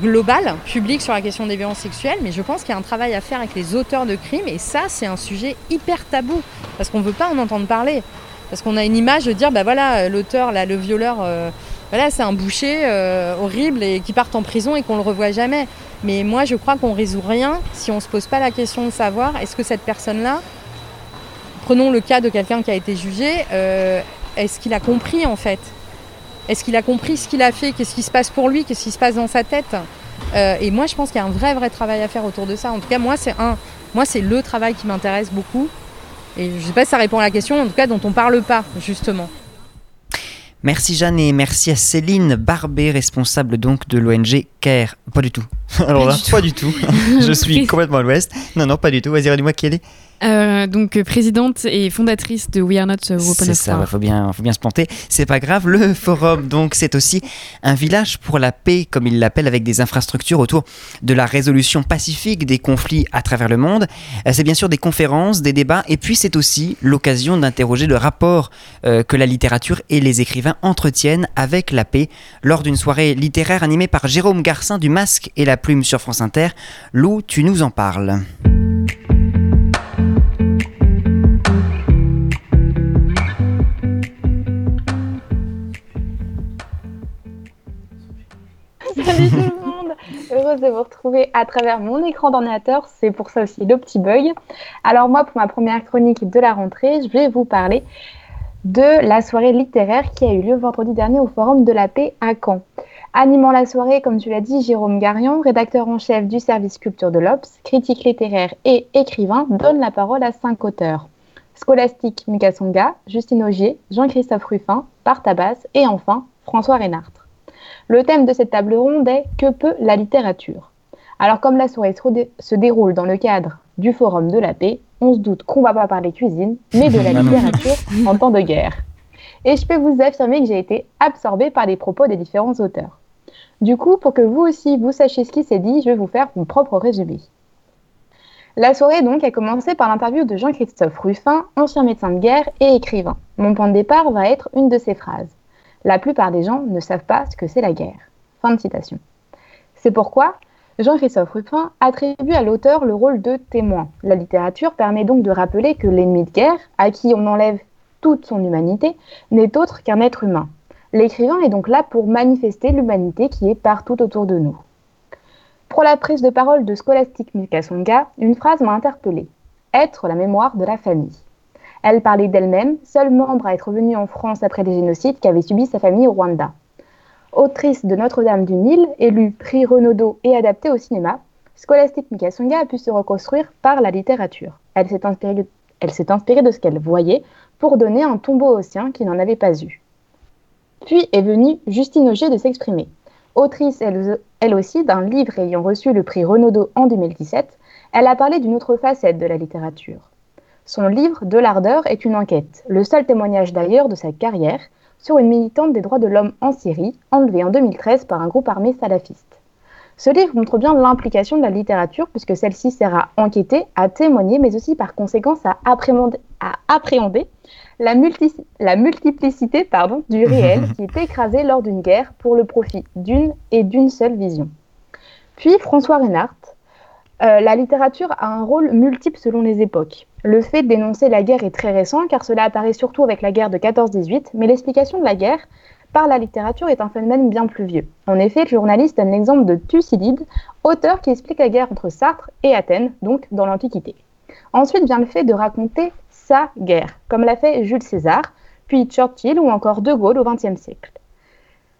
globale, publique sur la question des violences sexuelles, mais je pense qu'il y a un travail à faire avec les auteurs de crimes et ça, c'est un sujet hyper tabou parce qu'on ne veut pas en entendre parler. Parce qu'on a une image de dire, bah voilà, euh, l'auteur, là, le violeur, euh, voilà, c'est un boucher euh, horrible et qui part en prison et qu'on le revoit jamais. Mais moi, je crois qu'on résout rien si on se pose pas la question de savoir est-ce que cette personne-là, prenons le cas de quelqu'un qui a été jugé, euh, est-ce qu'il a compris en fait? Est-ce qu'il a compris ce qu'il a fait? Qu'est-ce qui se passe pour lui? Qu'est-ce qui se passe dans sa tête? Euh, Et moi, je pense qu'il y a un vrai, vrai travail à faire autour de ça. En tout cas, moi, c'est un, moi, c'est le travail qui m'intéresse beaucoup. Et je sais pas si ça répond à la question, en tout cas, dont on parle pas, justement. Merci Jeanne et merci à Céline Barbet, responsable donc de l'ONG CARE. Pas du tout. Alors là, pas du tout. Je suis complètement à l'ouest. Non, non, pas du tout. Vas-y, dis-moi qui elle est. Euh, donc présidente et fondatrice de We Are Not Weapon C'est ça, il faut bien, faut bien se planter. C'est pas grave. Le forum, donc, c'est aussi un village pour la paix, comme il l'appelle, avec des infrastructures autour de la résolution pacifique des conflits à travers le monde. Euh, C'est bien sûr des conférences, des débats, et puis c'est aussi l'occasion d'interroger le rapport euh, que la littérature et les écrivains entretiennent avec la paix lors d'une soirée littéraire animée par Jérôme Garcin du Masque et la Plume sur France Inter. Lou, tu nous en parles. De vous retrouver à travers mon écran d'ordinateur, c'est pour ça aussi le petit bug. Alors moi, pour ma première chronique de la rentrée, je vais vous parler de la soirée littéraire qui a eu lieu vendredi dernier au Forum de la Paix à Caen. Animant la soirée, comme tu l'as dit, Jérôme Garion, rédacteur en chef du service culture de l'Obs, critique littéraire et écrivain, donne la parole à cinq auteurs. Scholastique Mika Songa, Justine Augier, Jean-Christophe Ruffin, Bartabas et enfin François Reynard. Le thème de cette table ronde est Que peut la littérature? Alors comme la soirée se, déroule dans le cadre du Forum de la paix, on se doute qu'on va pas parler cuisine, mais de la littérature en temps de guerre. Et je peux vous affirmer que j'ai été absorbée par les propos des différents auteurs. Du coup, pour que vous aussi vous sachiez ce qui s'est dit, je vais vous faire mon propre résumé. La soirée donc a commencé par l'interview de Jean-Christophe Ruffin, ancien médecin de guerre et écrivain. Mon point de départ va être une de ses phrases. La plupart des gens ne savent pas ce que c'est la guerre. Fin de citation. C'est pourquoi Jean-Christophe Ruffin attribue à l'auteur le rôle de témoin. La littérature permet donc de rappeler que l'ennemi de guerre, à qui on enlève toute son humanité, n'est autre qu'un être humain. L'écrivain est donc là pour manifester l'humanité qui est partout autour de nous. Pour la prise de parole de Scholastic Mukasonga, une phrase m'a interpellée. Être la mémoire de la famille. Elle parlait d'elle-même, seule membre à être venue en France après les génocides qu'avait subi sa famille au Rwanda. Autrice de Notre-Dame du Nil, élue prix Renaudot et adaptée au cinéma, Scholastic Mukasonga a pu se reconstruire par la littérature. Elle s'est inspirée, de ce qu'elle voyait pour donner un tombeau au sien qui n'en avait pas eu. Puis est venue Justine Auger de s'exprimer. Autrice elle aussi d'un livre ayant reçu le prix Renaudot en 2017, elle a parlé d'une autre facette de la littérature. Son livre De l'ardeur est une enquête, le seul témoignage d'ailleurs de sa carrière, sur une militante des droits de l'homme en Syrie, enlevée en 2013 par un groupe armé salafiste. Ce livre montre bien l'implication de la littérature puisque celle-ci sert à enquêter, à témoigner, mais aussi par conséquence à appréhender, à appréhender la, multi- la multiplicité pardon, du réel qui est écrasé lors d'une guerre pour le profit d'une et d'une seule vision. Puis François Reinhardt, euh, la littérature a un rôle multiple selon les époques. Le fait dénoncer la guerre est très récent car cela apparaît surtout avec la guerre de 14-18, mais l'explication de la guerre par la littérature est un phénomène bien plus vieux. En effet, le journaliste donne l'exemple de Thucydide, auteur qui explique la guerre entre Sartre et Athènes, donc dans l'Antiquité. Ensuite vient le fait de raconter sa guerre, comme l'a fait Jules César, puis Churchill ou encore De Gaulle au XXe siècle.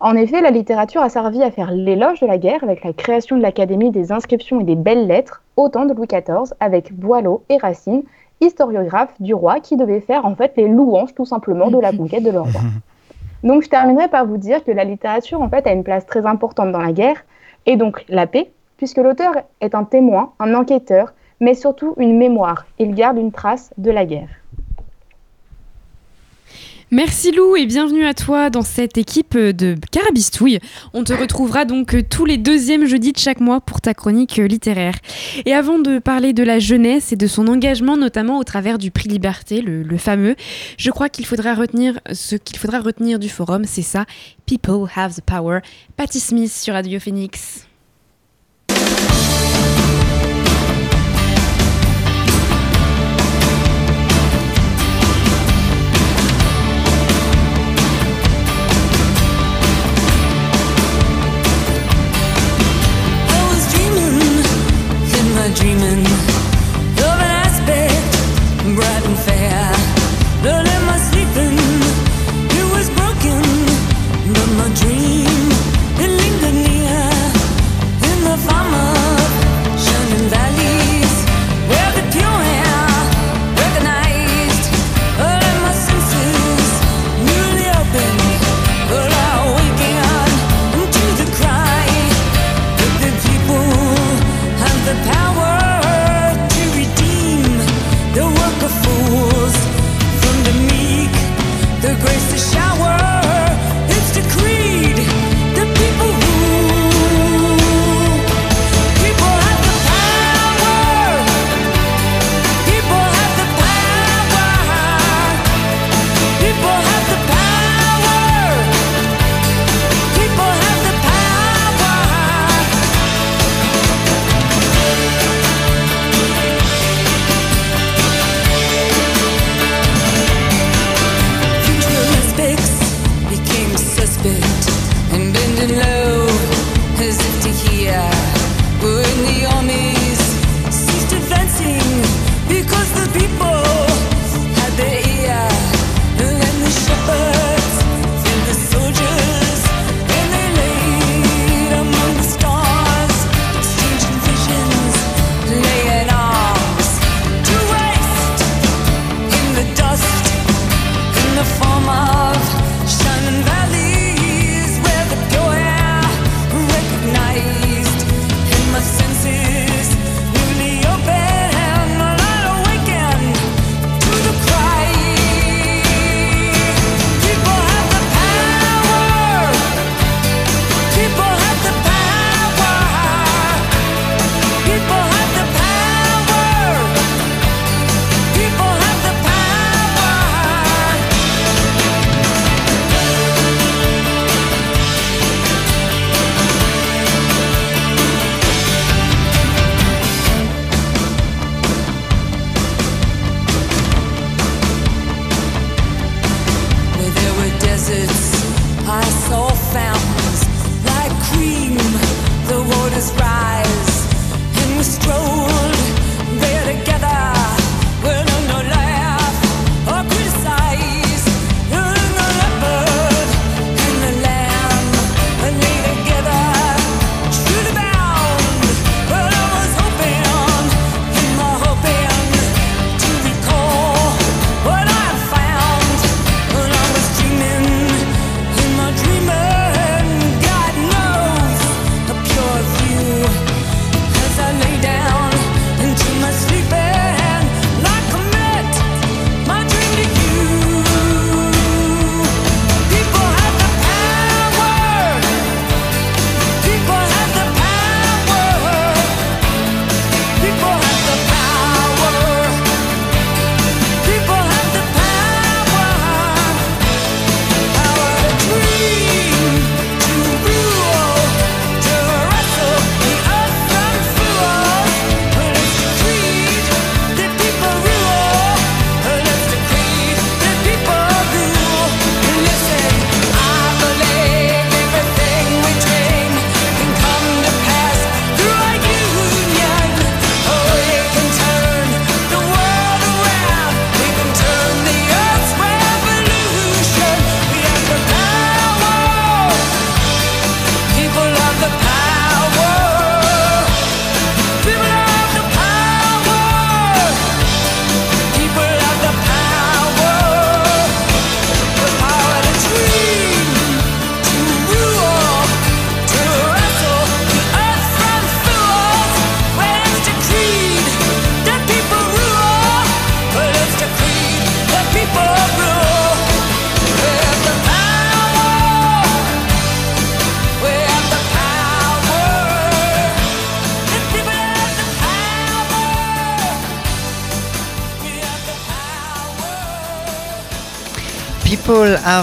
En effet, la littérature a servi à faire l'éloge de la guerre avec la création de l'Académie des inscriptions et des belles lettres au temps de Louis XIV avec Boileau et Racine, historiographes du roi qui devaient faire en fait les louanges tout simplement de la conquête de leur roi. Donc je terminerai par vous dire que la littérature en fait a une place très importante dans la guerre et donc la paix, puisque l'auteur est un témoin, un enquêteur, mais surtout une mémoire. Il garde une trace de la guerre. Merci Lou et bienvenue à toi dans cette équipe de Carabistouille. On te retrouvera donc tous les deuxièmes jeudis de chaque mois pour ta chronique littéraire. Et avant de parler de la jeunesse et de son engagement, notamment au travers du prix Liberté, le, le fameux, je crois qu'il faudra retenir ce qu'il faudra retenir du forum, c'est ça, People Have the Power. Patty Smith sur Radio Phoenix.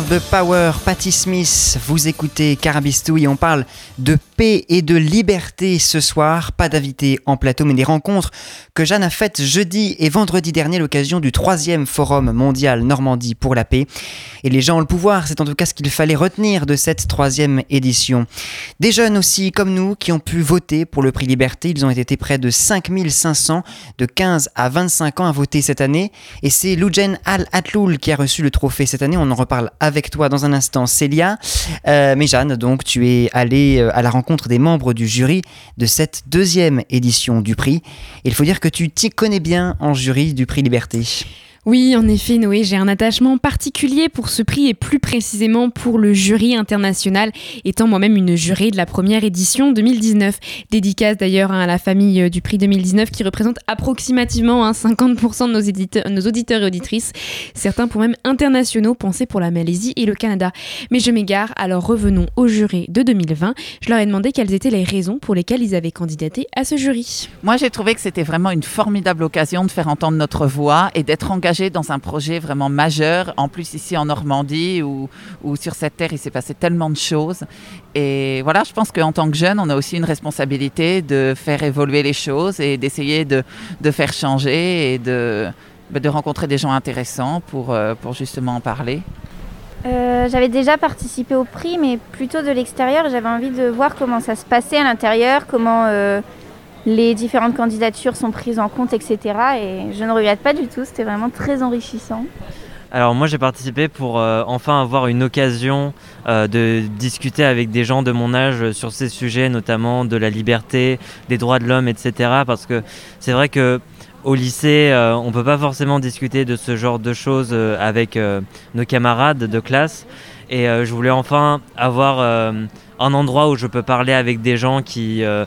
The power, Patti Smith, vous écoutez Carabistou et on parle de paix et de liberté ce soir. Pas d'invités en plateau, mais des rencontres que Jeanne a faites jeudi et vendredi dernier l'occasion du troisième forum mondial Normandie pour la paix. Et les gens ont le pouvoir, c'est en tout cas ce qu'il fallait retenir de cette troisième édition. Des jeunes aussi comme nous qui ont pu voter pour le prix Liberté, ils ont été près de 5500 de 15 à 25 ans à voter cette année. Et c'est Loujen Al Atloul qui a reçu le trophée cette année. On en reparle avec toi dans un instant, Célia. Euh, mais Jeanne, donc, tu es allée euh, à la rencontre des membres du jury de cette deuxième édition du prix. Il faut dire que tu t'y connais bien en jury du prix Liberté. Oui, en effet, Noé, j'ai un attachement particulier pour ce prix et plus précisément pour le jury international, étant moi-même une jurée de la première édition 2019. Dédicace d'ailleurs à la famille euh, du prix 2019 qui représente approximativement hein, 50% de nos, nos auditeurs et auditrices, certains pour même internationaux pensés pour la Malaisie et le Canada. Mais je m'égare, alors revenons au jury de 2020. Je leur ai demandé quelles étaient les raisons pour lesquelles ils avaient candidaté à ce jury. Moi, j'ai trouvé que c'était vraiment une formidable occasion de faire entendre notre voix et d'être engagé dans un projet vraiment majeur, en plus ici en Normandie, où, sur cette terre, il s'est passé tellement de choses. Et voilà, je pense qu'en tant que jeune, on a aussi une responsabilité de faire évoluer les choses et d'essayer de, faire changer et de, bah, de rencontrer des gens intéressants pour, euh, justement en parler. Euh, j'avais déjà participé au prix, mais plutôt de l'extérieur. J'avais envie de voir comment ça se passait à l'intérieur, comment euh, les différentes candidatures sont prises en compte, etc. Et je ne regrette pas du tout, c'était vraiment très enrichissant. Alors moi j'ai participé pour euh, enfin avoir une occasion euh, de discuter avec des gens de mon âge sur ces sujets, notamment de la liberté, des droits de l'homme, etc. Parce que c'est vrai que au lycée, euh, on peut pas forcément discuter de ce genre de choses euh, avec euh, nos camarades de classe. Et euh, je voulais enfin avoir euh, un endroit où je peux parler avec des gens qui, euh,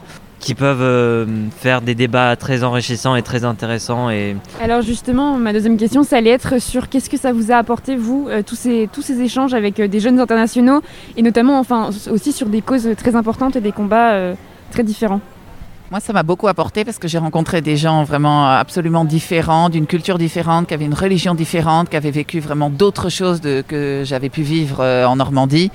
qui peuvent euh, faire des débats très enrichissants et très intéressants. Et Alors justement, ma deuxième question, ça allait être sur qu'est-ce que ça vous a apporté, vous, euh, tous, ces, tous échanges avec euh, des jeunes internationaux, et notamment enfin, aussi sur des causes très importantes et des combats très différents? Moi, ça m'a beaucoup apporté parce que j'ai rencontré des gens vraiment absolument différents, d'une culture différente, qui avaient une religion différente, qui avaient vécu vraiment d'autres choses que j'avais pu vivre euh, en Normandie.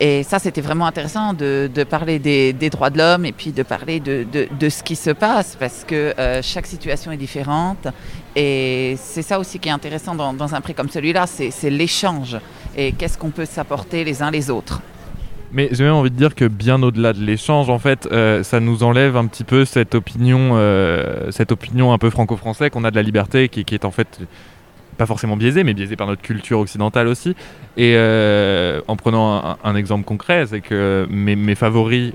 Et ça, c'était vraiment intéressant de, parler des, droits de l'homme et puis de parler de, ce qui se passe parce que euh, chaque situation est différente. Et c'est ça aussi qui est intéressant dans, un prix comme celui-là, c'est l'échange et qu'est-ce qu'on peut s'apporter les uns les autres. Mais j'ai même envie de dire que bien au-delà de l'échange, en fait, euh, ça nous enlève un petit peu cette opinion, euh, cette opinion un peu franco-français qu'on a de la liberté, qui, qui est en fait pas forcément biaisée, mais biaisée par notre culture occidentale aussi. Et euh, en prenant un, exemple concret, c'est que mes, favoris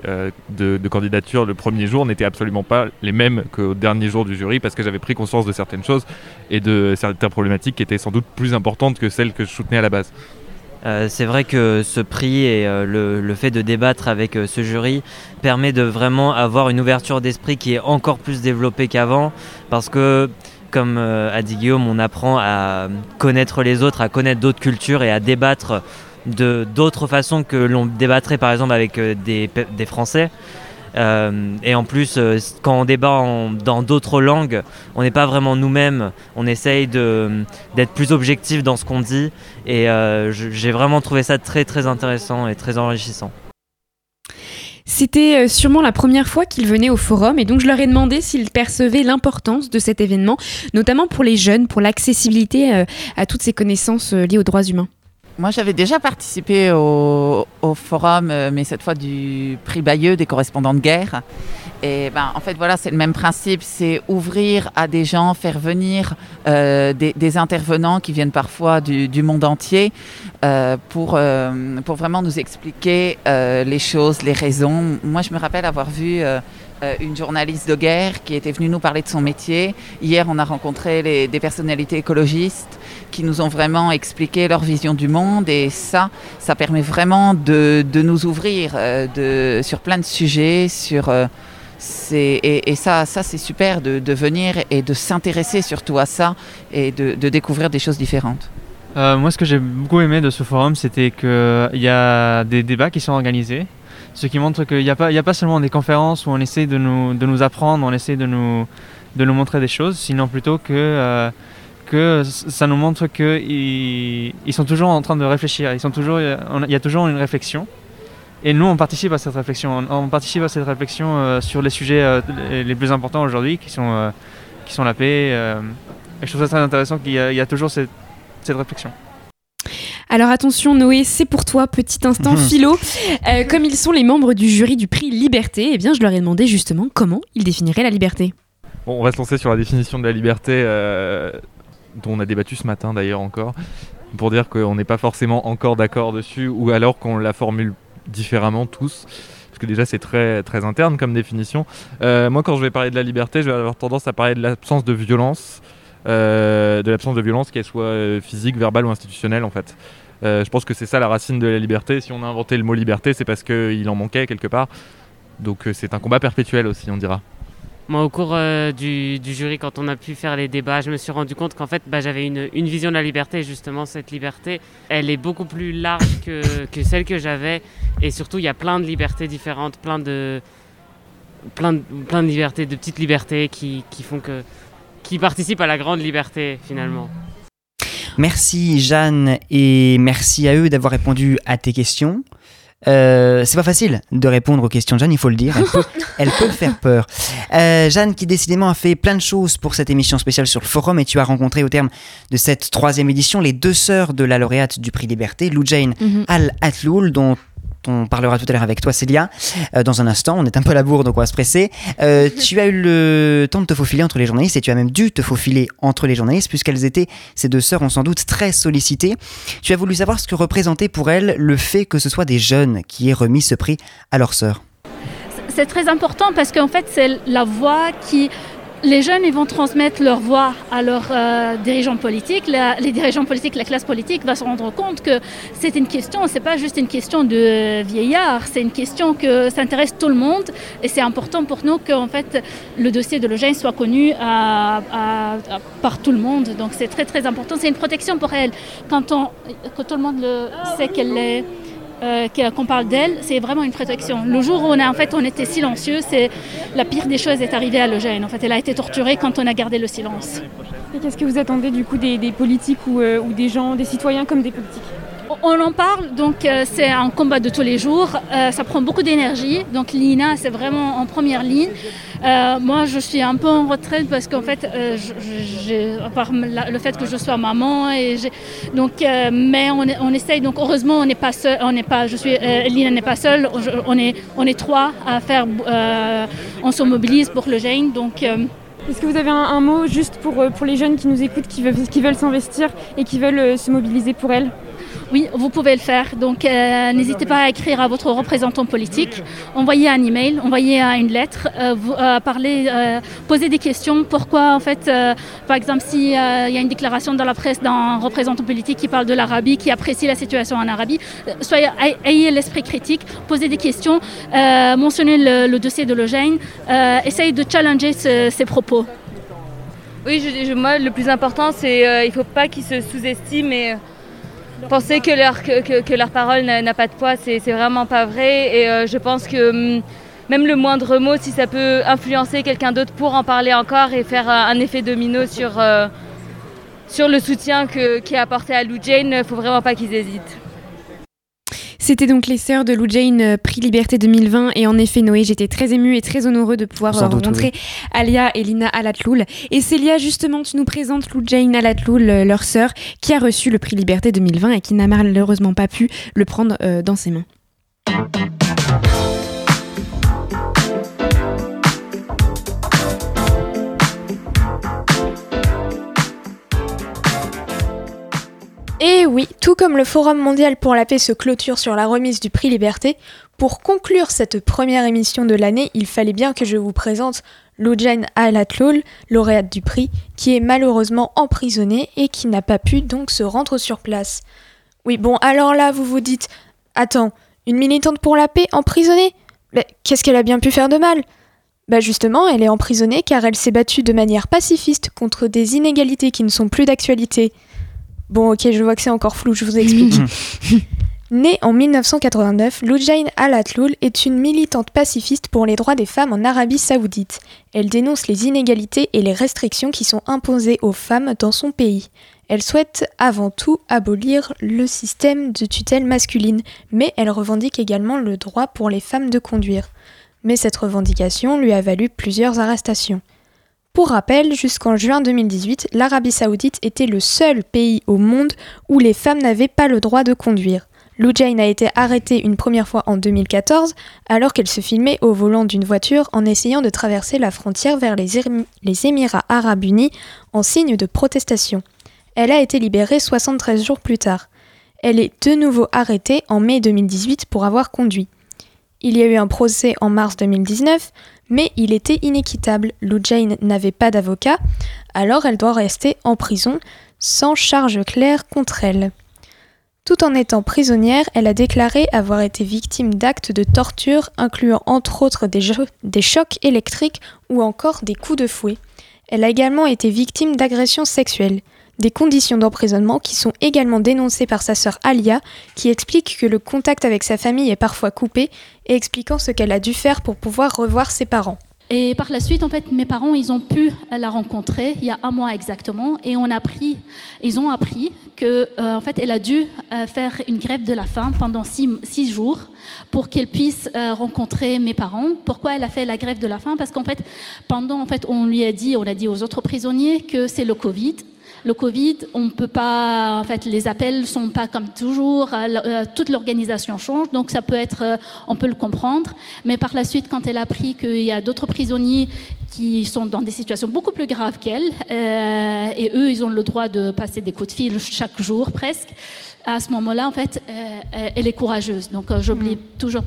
de, de candidature le premier jour n'étaient absolument pas les mêmes qu'au dernier jour du jury, parce que j'avais pris conscience de certaines choses et de certaines problématiques qui étaient sans doute plus importantes que celles que je soutenais à la base. Euh, c'est vrai que ce prix et euh, le, fait de débattre avec euh, ce jury permet de vraiment avoir une ouverture d'esprit qui est encore plus développée qu'avant parce que comme a dit Guillaume, on apprend à connaître les autres, à connaître d'autres cultures et à débattre de d'autres façons que l'on débattrait par exemple avec des Français. Euh, et en plus, euh, quand on débat dans d'autres langues, on n'est pas vraiment nous-mêmes. On essaye d'être plus objectif dans ce qu'on dit. Et euh, j'ai vraiment trouvé ça très très intéressant et très enrichissant. C'était sûrement la première fois qu'ils venaient au forum et donc je leur ai demandé s'ils percevaient l'importance de cet événement, notamment pour les jeunes, pour l'accessibilité à toutes ces connaissances liées aux droits humains. Moi, j'avais déjà participé au, forum, euh, mais cette fois du prix Bayeux des correspondants de guerre. Et ben, en fait, voilà, c'est le même principe, c'est ouvrir à des gens, faire venir euh, des, intervenants qui viennent parfois du, monde entier euh, pour, pour vraiment nous expliquer les choses, les raisons. Moi, je me rappelle avoir vu une journaliste de guerre qui était venue nous parler de son métier. Hier, on a rencontré des personnalités écologistes qui nous ont vraiment expliqué leur vision du monde et ça, ça permet vraiment de, de nous ouvrir euh, de, sur plein de sujets, sur... euh, et, et ça, ça c'est super de, de venir et de s'intéresser surtout à ça et de, de découvrir des choses différentes. Euh, moi, ce que j'ai beaucoup aimé de ce forum, c'était qu'il y a des débats qui sont organisés, ce qui montre qu'il n'y a, a pas seulement des conférences où on essaie de nous, de nous apprendre, on essaie de nous, de nous montrer des choses, sinon plutôt que, que ça nous montre qu'ils ils sont toujours en train de réfléchir. Ils sont toujours, il y a toujours une réflexion. Et nous, on participe à cette réflexion. On, on participe à cette réflexion euh, sur les sujets euh, les, plus importants aujourd'hui, qui sont, euh, qui sont la paix. euh, et je trouve ça très intéressant qu'il y, y a toujours cette, cette réflexion. Alors attention Noé, c'est pour toi, petit instant Mhm. philo. Euh, comme ils sont les membres du jury du prix Liberté, eh bien je leur ai demandé justement comment ils définiraient la liberté. Bon, on va se lancer sur la définition de la liberté, euh, dont on a débattu ce matin d'ailleurs encore, pour dire qu'on n'est pas forcément encore d'accord dessus, ou alors qu'on la formule différemment tous, parce que déjà c'est très, très interne comme définition. Euh, moi, quand je vais parler de la liberté, je vais avoir tendance à parler de l'absence de violence, euh, de l'absence de violence, qu'elle soit euh, physique, verbale ou institutionnelle en fait. Je pense que c'est ça la racine de la liberté. Si on a inventé le mot liberté, c'est parce qu'il en manquait quelque part. Donc c'est un combat perpétuel aussi, on dira. Moi, au cours euh, du, jury, quand on a pu faire les débats, je me suis rendu compte qu'en fait, bah, j'avais une, vision de la liberté. Et justement, cette liberté, elle est beaucoup plus large que, celle que j'avais. Et surtout, il y a plein de libertés différentes, plein de, plein de, libertés, de petites libertés qui font que, qui participent à la grande liberté finalement. Merci Jeanne et merci à eux d'avoir répondu à tes questions. Euh, c'est pas facile de répondre aux questions de Jeanne, il faut le dire. Elle peut, elle peut faire peur. Euh, Jeanne, qui décidément a fait plein de choses pour cette émission spéciale sur le forum, et tu as rencontré au terme de cette troisième édition les deux sœurs de la lauréate du prix Liberté, Lou Jane Mhm. Al-Atloul, dont on parlera tout à l'heure avec toi, Célia, euh, dans un instant. On est un peu à la bourre, donc on va se presser. Euh, tu as eu le temps de te faufiler entre les journalistes et tu as même dû te faufiler entre les journalistes, puisqu'elles étaient, ces deux sœurs, ont sans doute très sollicitées. Tu as voulu savoir ce que représentait pour elles le fait que ce soit des jeunes qui aient remis ce prix à leurs sœurs. c'est très important parce qu'en fait, c'est la voix qui. Les jeunes, ils vont transmettre leur voix à leurs euh, dirigeants politiques. Les dirigeants politiques, la classe politique va se rendre compte que c'est une question, c'est pas juste une question de vieillard, c'est une question que ça intéresse tout le monde. Et c'est important pour nous que fait, le dossier de l'OGEN soit connu par tout le monde. Donc c'est très très important. C'est une protection pour elle. Quand, on, quand tout le monde le sait qu'elle est euh, qu'on parle d'elle, c'est vraiment une protection. Le jour où on, en fait, on était silencieux, c'est la pire des choses est arrivée à Eugène. En fait, elle a été torturée quand on a gardé le silence. Et qu'est-ce que vous attendez du coup des, politiques euh, ou des gens, des citoyens comme des politiques? On en parle, donc euh, c'est un combat de tous les jours. Euh, ça prend beaucoup d'énergie. Donc Lina, c'est vraiment en première ligne. Euh, moi, je suis un peu en retraite parce qu'en fait, je- la- le fait que je sois maman, et donc, mais on, essaye. Donc heureusement, on n'est pas seul. On n'est pas. Je suis. Lina n'est pas seule. On est. Trois à faire. on se mobilise pour le gène. Donc Est-ce que vous avez un, mot juste pour, les jeunes qui nous écoutent, qui veulent, s'investir et qui veulent se mobiliser pour elles? Oui, vous pouvez le faire. Donc, euh, n'hésitez pas à écrire à votre représentant politique, envoyer un email, envoyer une lettre, euh, euh, parler, poser des questions. Pourquoi, en fait, par exemple, s'il y a une déclaration dans la presse d'un représentant politique qui parle de l'Arabie, qui apprécie la situation en Arabie, soyez, ay- ayez l'esprit critique, posez des questions, mentionnez le, dossier de l'Eugène, euh, essayez de challenger ce- ces propos. Oui, je, je- moi, le plus important, c'est euh, il faut pas qu'ils se sous-estiment et penser que leur, que, leur parole n'a pas de poids, c'est vraiment pas vrai. Et euh, je pense que hum, même le moindre mot, si ça peut influencer quelqu'un d'autre pour en parler encore et faire un, un effet domino sur, euh, le soutien qui est apporté à Lou Jane, il faut vraiment pas qu'ils hésitent. C'était donc les sœurs de Lou Jane, euh, prix Liberté 2020. Et en effet, Noé, j'étais très émue et très honoreux de pouvoir Sans euh, doute, rencontrer Alia et Lina Alatloul. Et Célia, justement, tu nous présentes Lou Jane Alatloul, euh, leur sœur, qui a reçu le prix Liberté 2020 et qui n'a malheureusement pas pu le prendre dans ses mains. Et oui, tout comme le Forum mondial pour la paix se clôture sur la remise du prix Liberté, pour conclure cette première émission de l'année, il fallait bien que je vous présente Loujain Alatloul, lauréate du prix, qui est malheureusement emprisonnée et qui n'a pas pu donc se rendre sur place. Oui, bon, alors là, vous vous dites, attends, une militante pour la paix emprisonnée? Mais qu'est-ce qu'elle a bien pu faire de mal? Bah justement, elle est emprisonnée car elle s'est battue de manière pacifiste contre des inégalités qui ne sont plus d'actualité. Bon, ok, je vois que c'est encore flou, je vous explique. Née en 1989, Loujain Alatloul est une militante pacifiste pour les droits des femmes en Arabie saoudite. Elle dénonce les inégalités et les restrictions qui sont imposées aux femmes dans son pays. Elle souhaite avant tout abolir le système de tutelle masculine, mais elle revendique également le droit pour les femmes de conduire. Mais cette revendication lui a valu plusieurs arrestations. Pour rappel, jusqu'en juin 2018, l'Arabie saoudite était le seul pays au monde où les femmes n'avaient pas le droit de conduire. Lou Jane a été arrêtée une première fois en 2014 alors qu'elle se filmait au volant d'une voiture en essayant de traverser la frontière vers les, les Émirats arabes unis en signe de protestation. Elle a été libérée 73 jours plus tard. Elle est de nouveau arrêtée en mai 2018 pour avoir conduit. Il y a eu un procès en mars 2019, mais il était inéquitable. Lou Jane n'avait pas d'avocat, alors elle doit rester en prison sans charge claire contre elle. Tout en étant prisonnière, elle a déclaré avoir été victime d'actes de torture incluant entre autres des, des chocs électriques ou encore des coups de fouet. Elle a également été victime d'agressions sexuelles, des conditions d'emprisonnement qui sont également dénoncées par sa sœur Alia, qui explique que le contact avec sa famille est parfois coupé et expliquant ce qu'elle a dû faire pour pouvoir revoir ses parents. Et par la suite, en fait, mes parents, ils ont pu la rencontrer il y a un mois exactement, et on a appris, ils ont appris que, euh, en fait, elle a dû euh, faire une grève de la faim pendant six, jours pour qu'elle puisse euh, rencontrer mes parents. Pourquoi elle a fait la grève de la faim? Parce qu'en fait, pendant, en fait, on lui a dit, on a dit aux autres prisonniers que c'est le Covid. Le Covid, on peut pas, en fait, les appels sont pas comme toujours, euh, euh, toute l'organisation change, donc ça peut être, euh, on peut le comprendre. Mais par la suite, quand elle a appris qu'il y a d'autres prisonniers qui sont dans des situations beaucoup plus graves qu'elle, euh, et eux, ils ont le droit de passer des coups de fil chaque jour presque. À ce moment-là, en fait, euh, elle est courageuse. Donc, euh, j'oublie toujours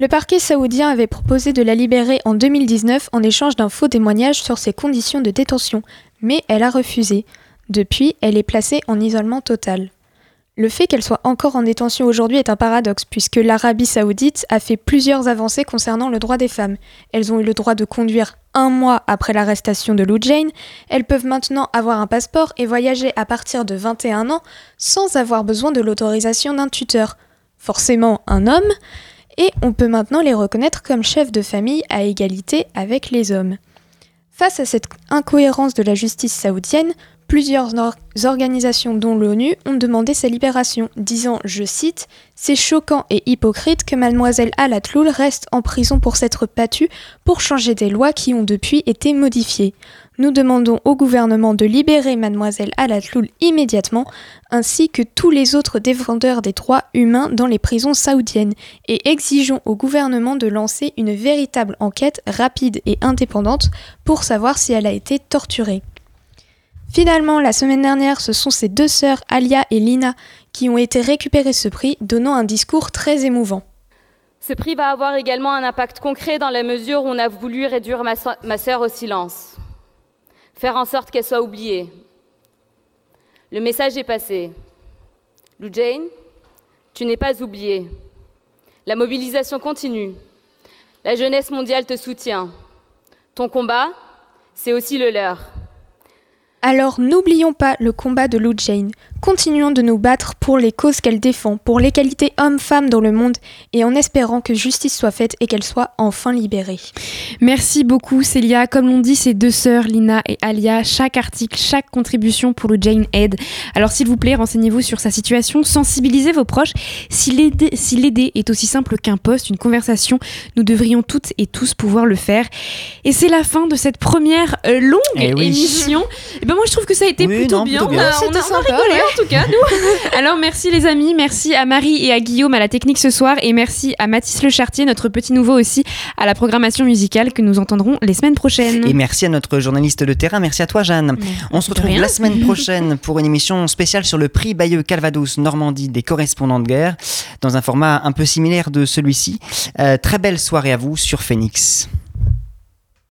Le parquet saoudien avait proposé de la libérer en 2019 en échange d'un faux témoignage sur ses conditions de détention, mais elle a refusé. Depuis, elle est placée en isolement total. Le fait qu'elle soit encore en détention aujourd'hui est un paradoxe, puisque l'Arabie saoudite a fait plusieurs avancées concernant le droit des femmes. Elles ont eu le droit de conduire un mois après l'arrestation de Lou elles peuvent maintenant avoir un passeport et voyager à partir de 21 ans sans avoir besoin de l'autorisation d'un tuteur. Forcément un homme, et on peut maintenant les reconnaître comme chefs de famille à égalité avec les hommes. Face à cette incohérence de la justice saoudienne, plusieurs or- organisations dont l'ONU ont demandé sa libération, disant, je cite, C'est choquant et hypocrite que mademoiselle Alatloul reste en prison pour s'être battue pour changer des lois qui ont depuis été modifiées. Nous demandons au gouvernement de libérer mademoiselle Alatloul immédiatement, ainsi que tous les autres défendeurs des droits humains dans les prisons saoudiennes, et exigeons au gouvernement de lancer une véritable enquête rapide et indépendante pour savoir si elle a été torturée. Finalement, la semaine dernière, ce sont ces deux sœurs, Alia et Lina, qui ont été récupérées ce prix, donnant un discours très émouvant. Ce prix va avoir également un impact concret dans la mesure où on a voulu réduire ma, ma sœur au silence, faire en sorte qu'elle soit oubliée. Le message est passé. Lou Jane, tu n'es pas oubliée. La mobilisation continue. La jeunesse mondiale te soutient. Ton combat, c'est aussi le leur. Alors n'oublions pas le combat de Lou Jane. Continuons de nous battre pour les causes qu'elle défend, pour l'égalité homme-femme dans le monde, et en espérant que justice soit faite et qu'elle soit enfin libérée. Merci beaucoup Célia. Comme l'ont dit ces deux sœurs, Lina et Alia, chaque article, chaque contribution pour le Jane Aid. Alors s'il vous plaît, renseignez-vous sur sa situation, sensibilisez vos proches. Si l'aider si est aussi simple qu'un post, une conversation, nous devrions toutes et tous pouvoir le faire. Et c'est la fin de cette première euh, longue Eh oui. émission. Et ben moi je trouve que ça a été Oui, plutôt non, bien. plutôt On a, on a- C'était on a sympa, rigolé ouais. en tout cas, nous. Alors merci les amis, merci à Marie et à Guillaume à la technique ce soir et merci à Mathis Le Chartier, notre petit nouveau aussi, à la programmation musicale que nous entendrons les semaines prochaines. Et merci à notre journaliste de terrain, merci à toi Jeanne. On se retrouve rien. la semaine prochaine pour une émission spéciale sur le prix Bayeux Calvados Normandie des correspondants de guerre, dans un format un peu similaire de celui-ci. Euh, très belle soirée à vous sur Phoenix.